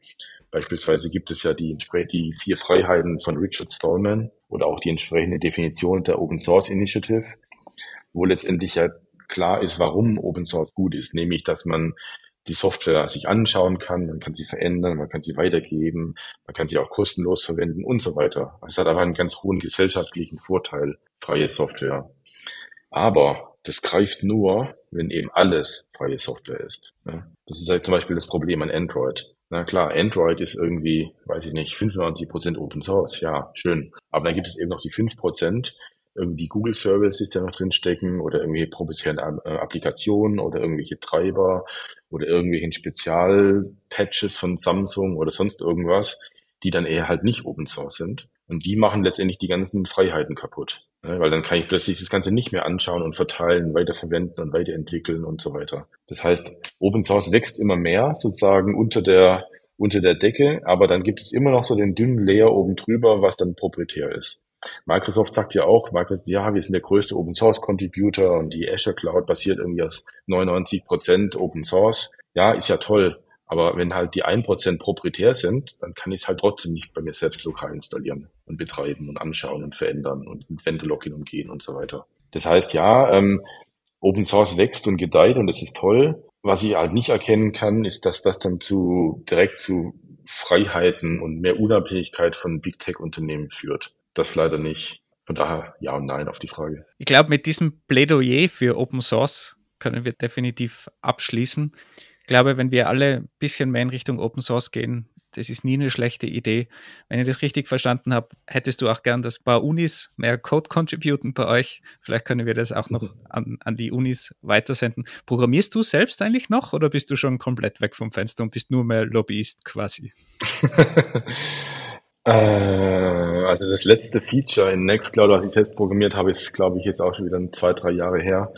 Beispielsweise gibt es ja die, die vier Freiheiten von Richard Stallman oder auch die entsprechende Definition der Open Source Initiative, wo letztendlich ja klar ist, warum Open Source gut ist, nämlich dass man die Software sich anschauen kann, man kann sie verändern, man kann sie weitergeben, man kann sie auch kostenlos verwenden und so weiter. Es hat aber einen ganz hohen gesellschaftlichen Vorteil, freie Software. Aber das greift nur, wenn eben alles freie Software ist. Das ist halt zum Beispiel das Problem an Android. Na klar, Android ist irgendwie, weiß ich nicht, 95% Open Source, ja, schön. Aber dann gibt es eben noch die 5%, irgendwie Google Services, die da noch drin stecken oder irgendwelche proprietären äh, Applikationen oder irgendwelche Treiber oder irgendwelchen Spezialpatches von Samsung oder sonst irgendwas, die dann eher halt nicht Open Source sind. Und die machen letztendlich die ganzen Freiheiten kaputt. Ne? Weil dann kann ich plötzlich das Ganze nicht mehr anschauen und verteilen, weiterverwenden und weiterentwickeln und so weiter. Das heißt, Open Source wächst immer mehr sozusagen unter der, unter der Decke, aber dann gibt es immer noch so den dünnen Layer oben drüber, was dann proprietär ist. Microsoft sagt ja auch, Microsoft, ja, wir sind der größte Open Source Contributor und die Azure Cloud basiert irgendwie aus 99 Prozent Open Source. Ja, ist ja toll. Aber wenn halt die 1% proprietär sind, dann kann ich es halt trotzdem nicht bei mir selbst lokal installieren und betreiben und anschauen und verändern und mit Vendor-Login umgehen und so weiter. Das heißt, ja, ähm, Open Source wächst und gedeiht und das ist toll. Was ich halt nicht erkennen kann, ist, dass das dann zu direkt zu Freiheiten und mehr Unabhängigkeit von Big Tech Unternehmen führt. Das leider nicht. Von daher ja und nein auf die Frage. Ich glaube, mit diesem Plädoyer für Open Source können wir definitiv abschließen. Ich glaube, wenn wir alle ein bisschen mehr in Richtung Open Source gehen, das ist nie eine schlechte Idee. Wenn ich das richtig verstanden habe, hättest du auch gern, dass ein paar Unis mehr Code contributen bei euch. Vielleicht können wir das auch noch an, an die Unis weitersenden. Programmierst du selbst eigentlich noch oder bist du schon komplett weg vom Fenster und bist nur mehr Lobbyist quasi? äh, also das letzte Feature in Nextcloud, was ich selbst programmiert habe, ist, glaube ich, jetzt auch schon wieder zwei, drei Jahre her.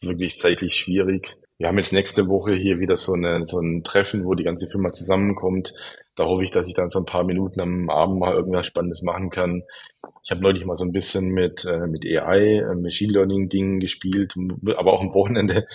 Ist wirklich zeitlich schwierig. Wir haben jetzt nächste Woche hier wieder so, eine, so ein Treffen, wo die ganze Firma zusammenkommt. Da hoffe ich, dass ich dann so ein paar Minuten am Abend mal irgendwas Spannendes machen kann. Ich habe neulich mal so ein bisschen mit, äh, mit AI, äh, Machine Learning Dingen gespielt, aber auch am Wochenende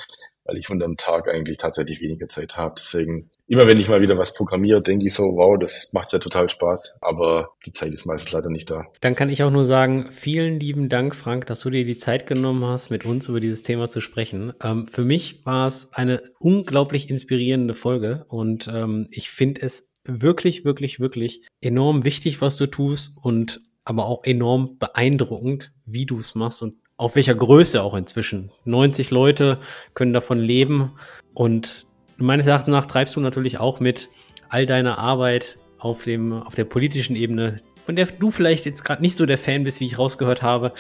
weil ich von dem Tag eigentlich tatsächlich weniger Zeit habe. Deswegen, immer wenn ich mal wieder was programmiere, denke ich so, wow, das macht ja total Spaß, aber die Zeit ist meistens leider nicht da. Dann kann ich auch nur sagen, vielen lieben Dank, Frank, dass du dir die Zeit genommen hast, mit uns über dieses Thema zu sprechen. Ähm, für mich war es eine unglaublich inspirierende Folge und ähm, ich finde es wirklich, wirklich, wirklich enorm wichtig, was du tust und aber auch enorm beeindruckend, wie du es machst und auf welcher Größe auch inzwischen. 90 Leute können davon leben und meines Erachtens nach treibst du natürlich auch mit all deiner Arbeit auf dem, auf der politischen Ebene, von der du vielleicht jetzt gerade nicht so der Fan bist, wie ich rausgehört habe,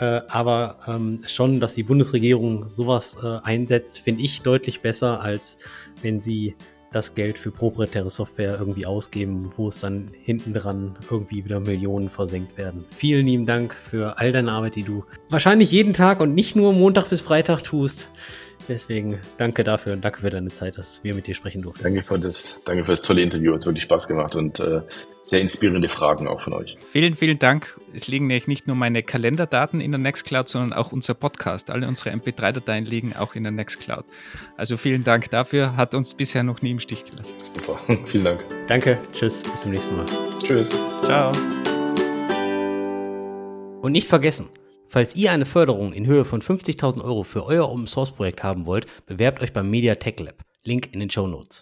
äh, aber ähm, schon, dass die Bundesregierung sowas äh, einsetzt, finde ich deutlich besser, als wenn sie das Geld für proprietäre Software irgendwie ausgeben, wo es dann hinten dran irgendwie wieder Millionen versenkt werden. Vielen lieben Dank für all deine Arbeit, die du wahrscheinlich jeden Tag und nicht nur Montag bis Freitag tust. Deswegen danke dafür und danke für deine Zeit, dass wir mit dir sprechen durften. Danke für das, danke für das tolle Interview. Hat wirklich Spaß gemacht und äh, sehr inspirierende Fragen auch von euch. Vielen, vielen Dank. Es liegen nämlich nicht nur meine Kalenderdaten in der Nextcloud, sondern auch unser Podcast. Alle unsere MP3-Dateien liegen auch in der Nextcloud. Also vielen Dank dafür. Hat uns bisher noch nie im Stich gelassen. Super. vielen Dank. Danke. Tschüss. Bis zum nächsten Mal. Tschüss. Ciao. Und nicht vergessen, falls ihr eine Förderung in Höhe von 50.000 Euro für euer Open Source Projekt haben wollt, bewerbt euch beim Media Tech Lab. Link in den Show Notes.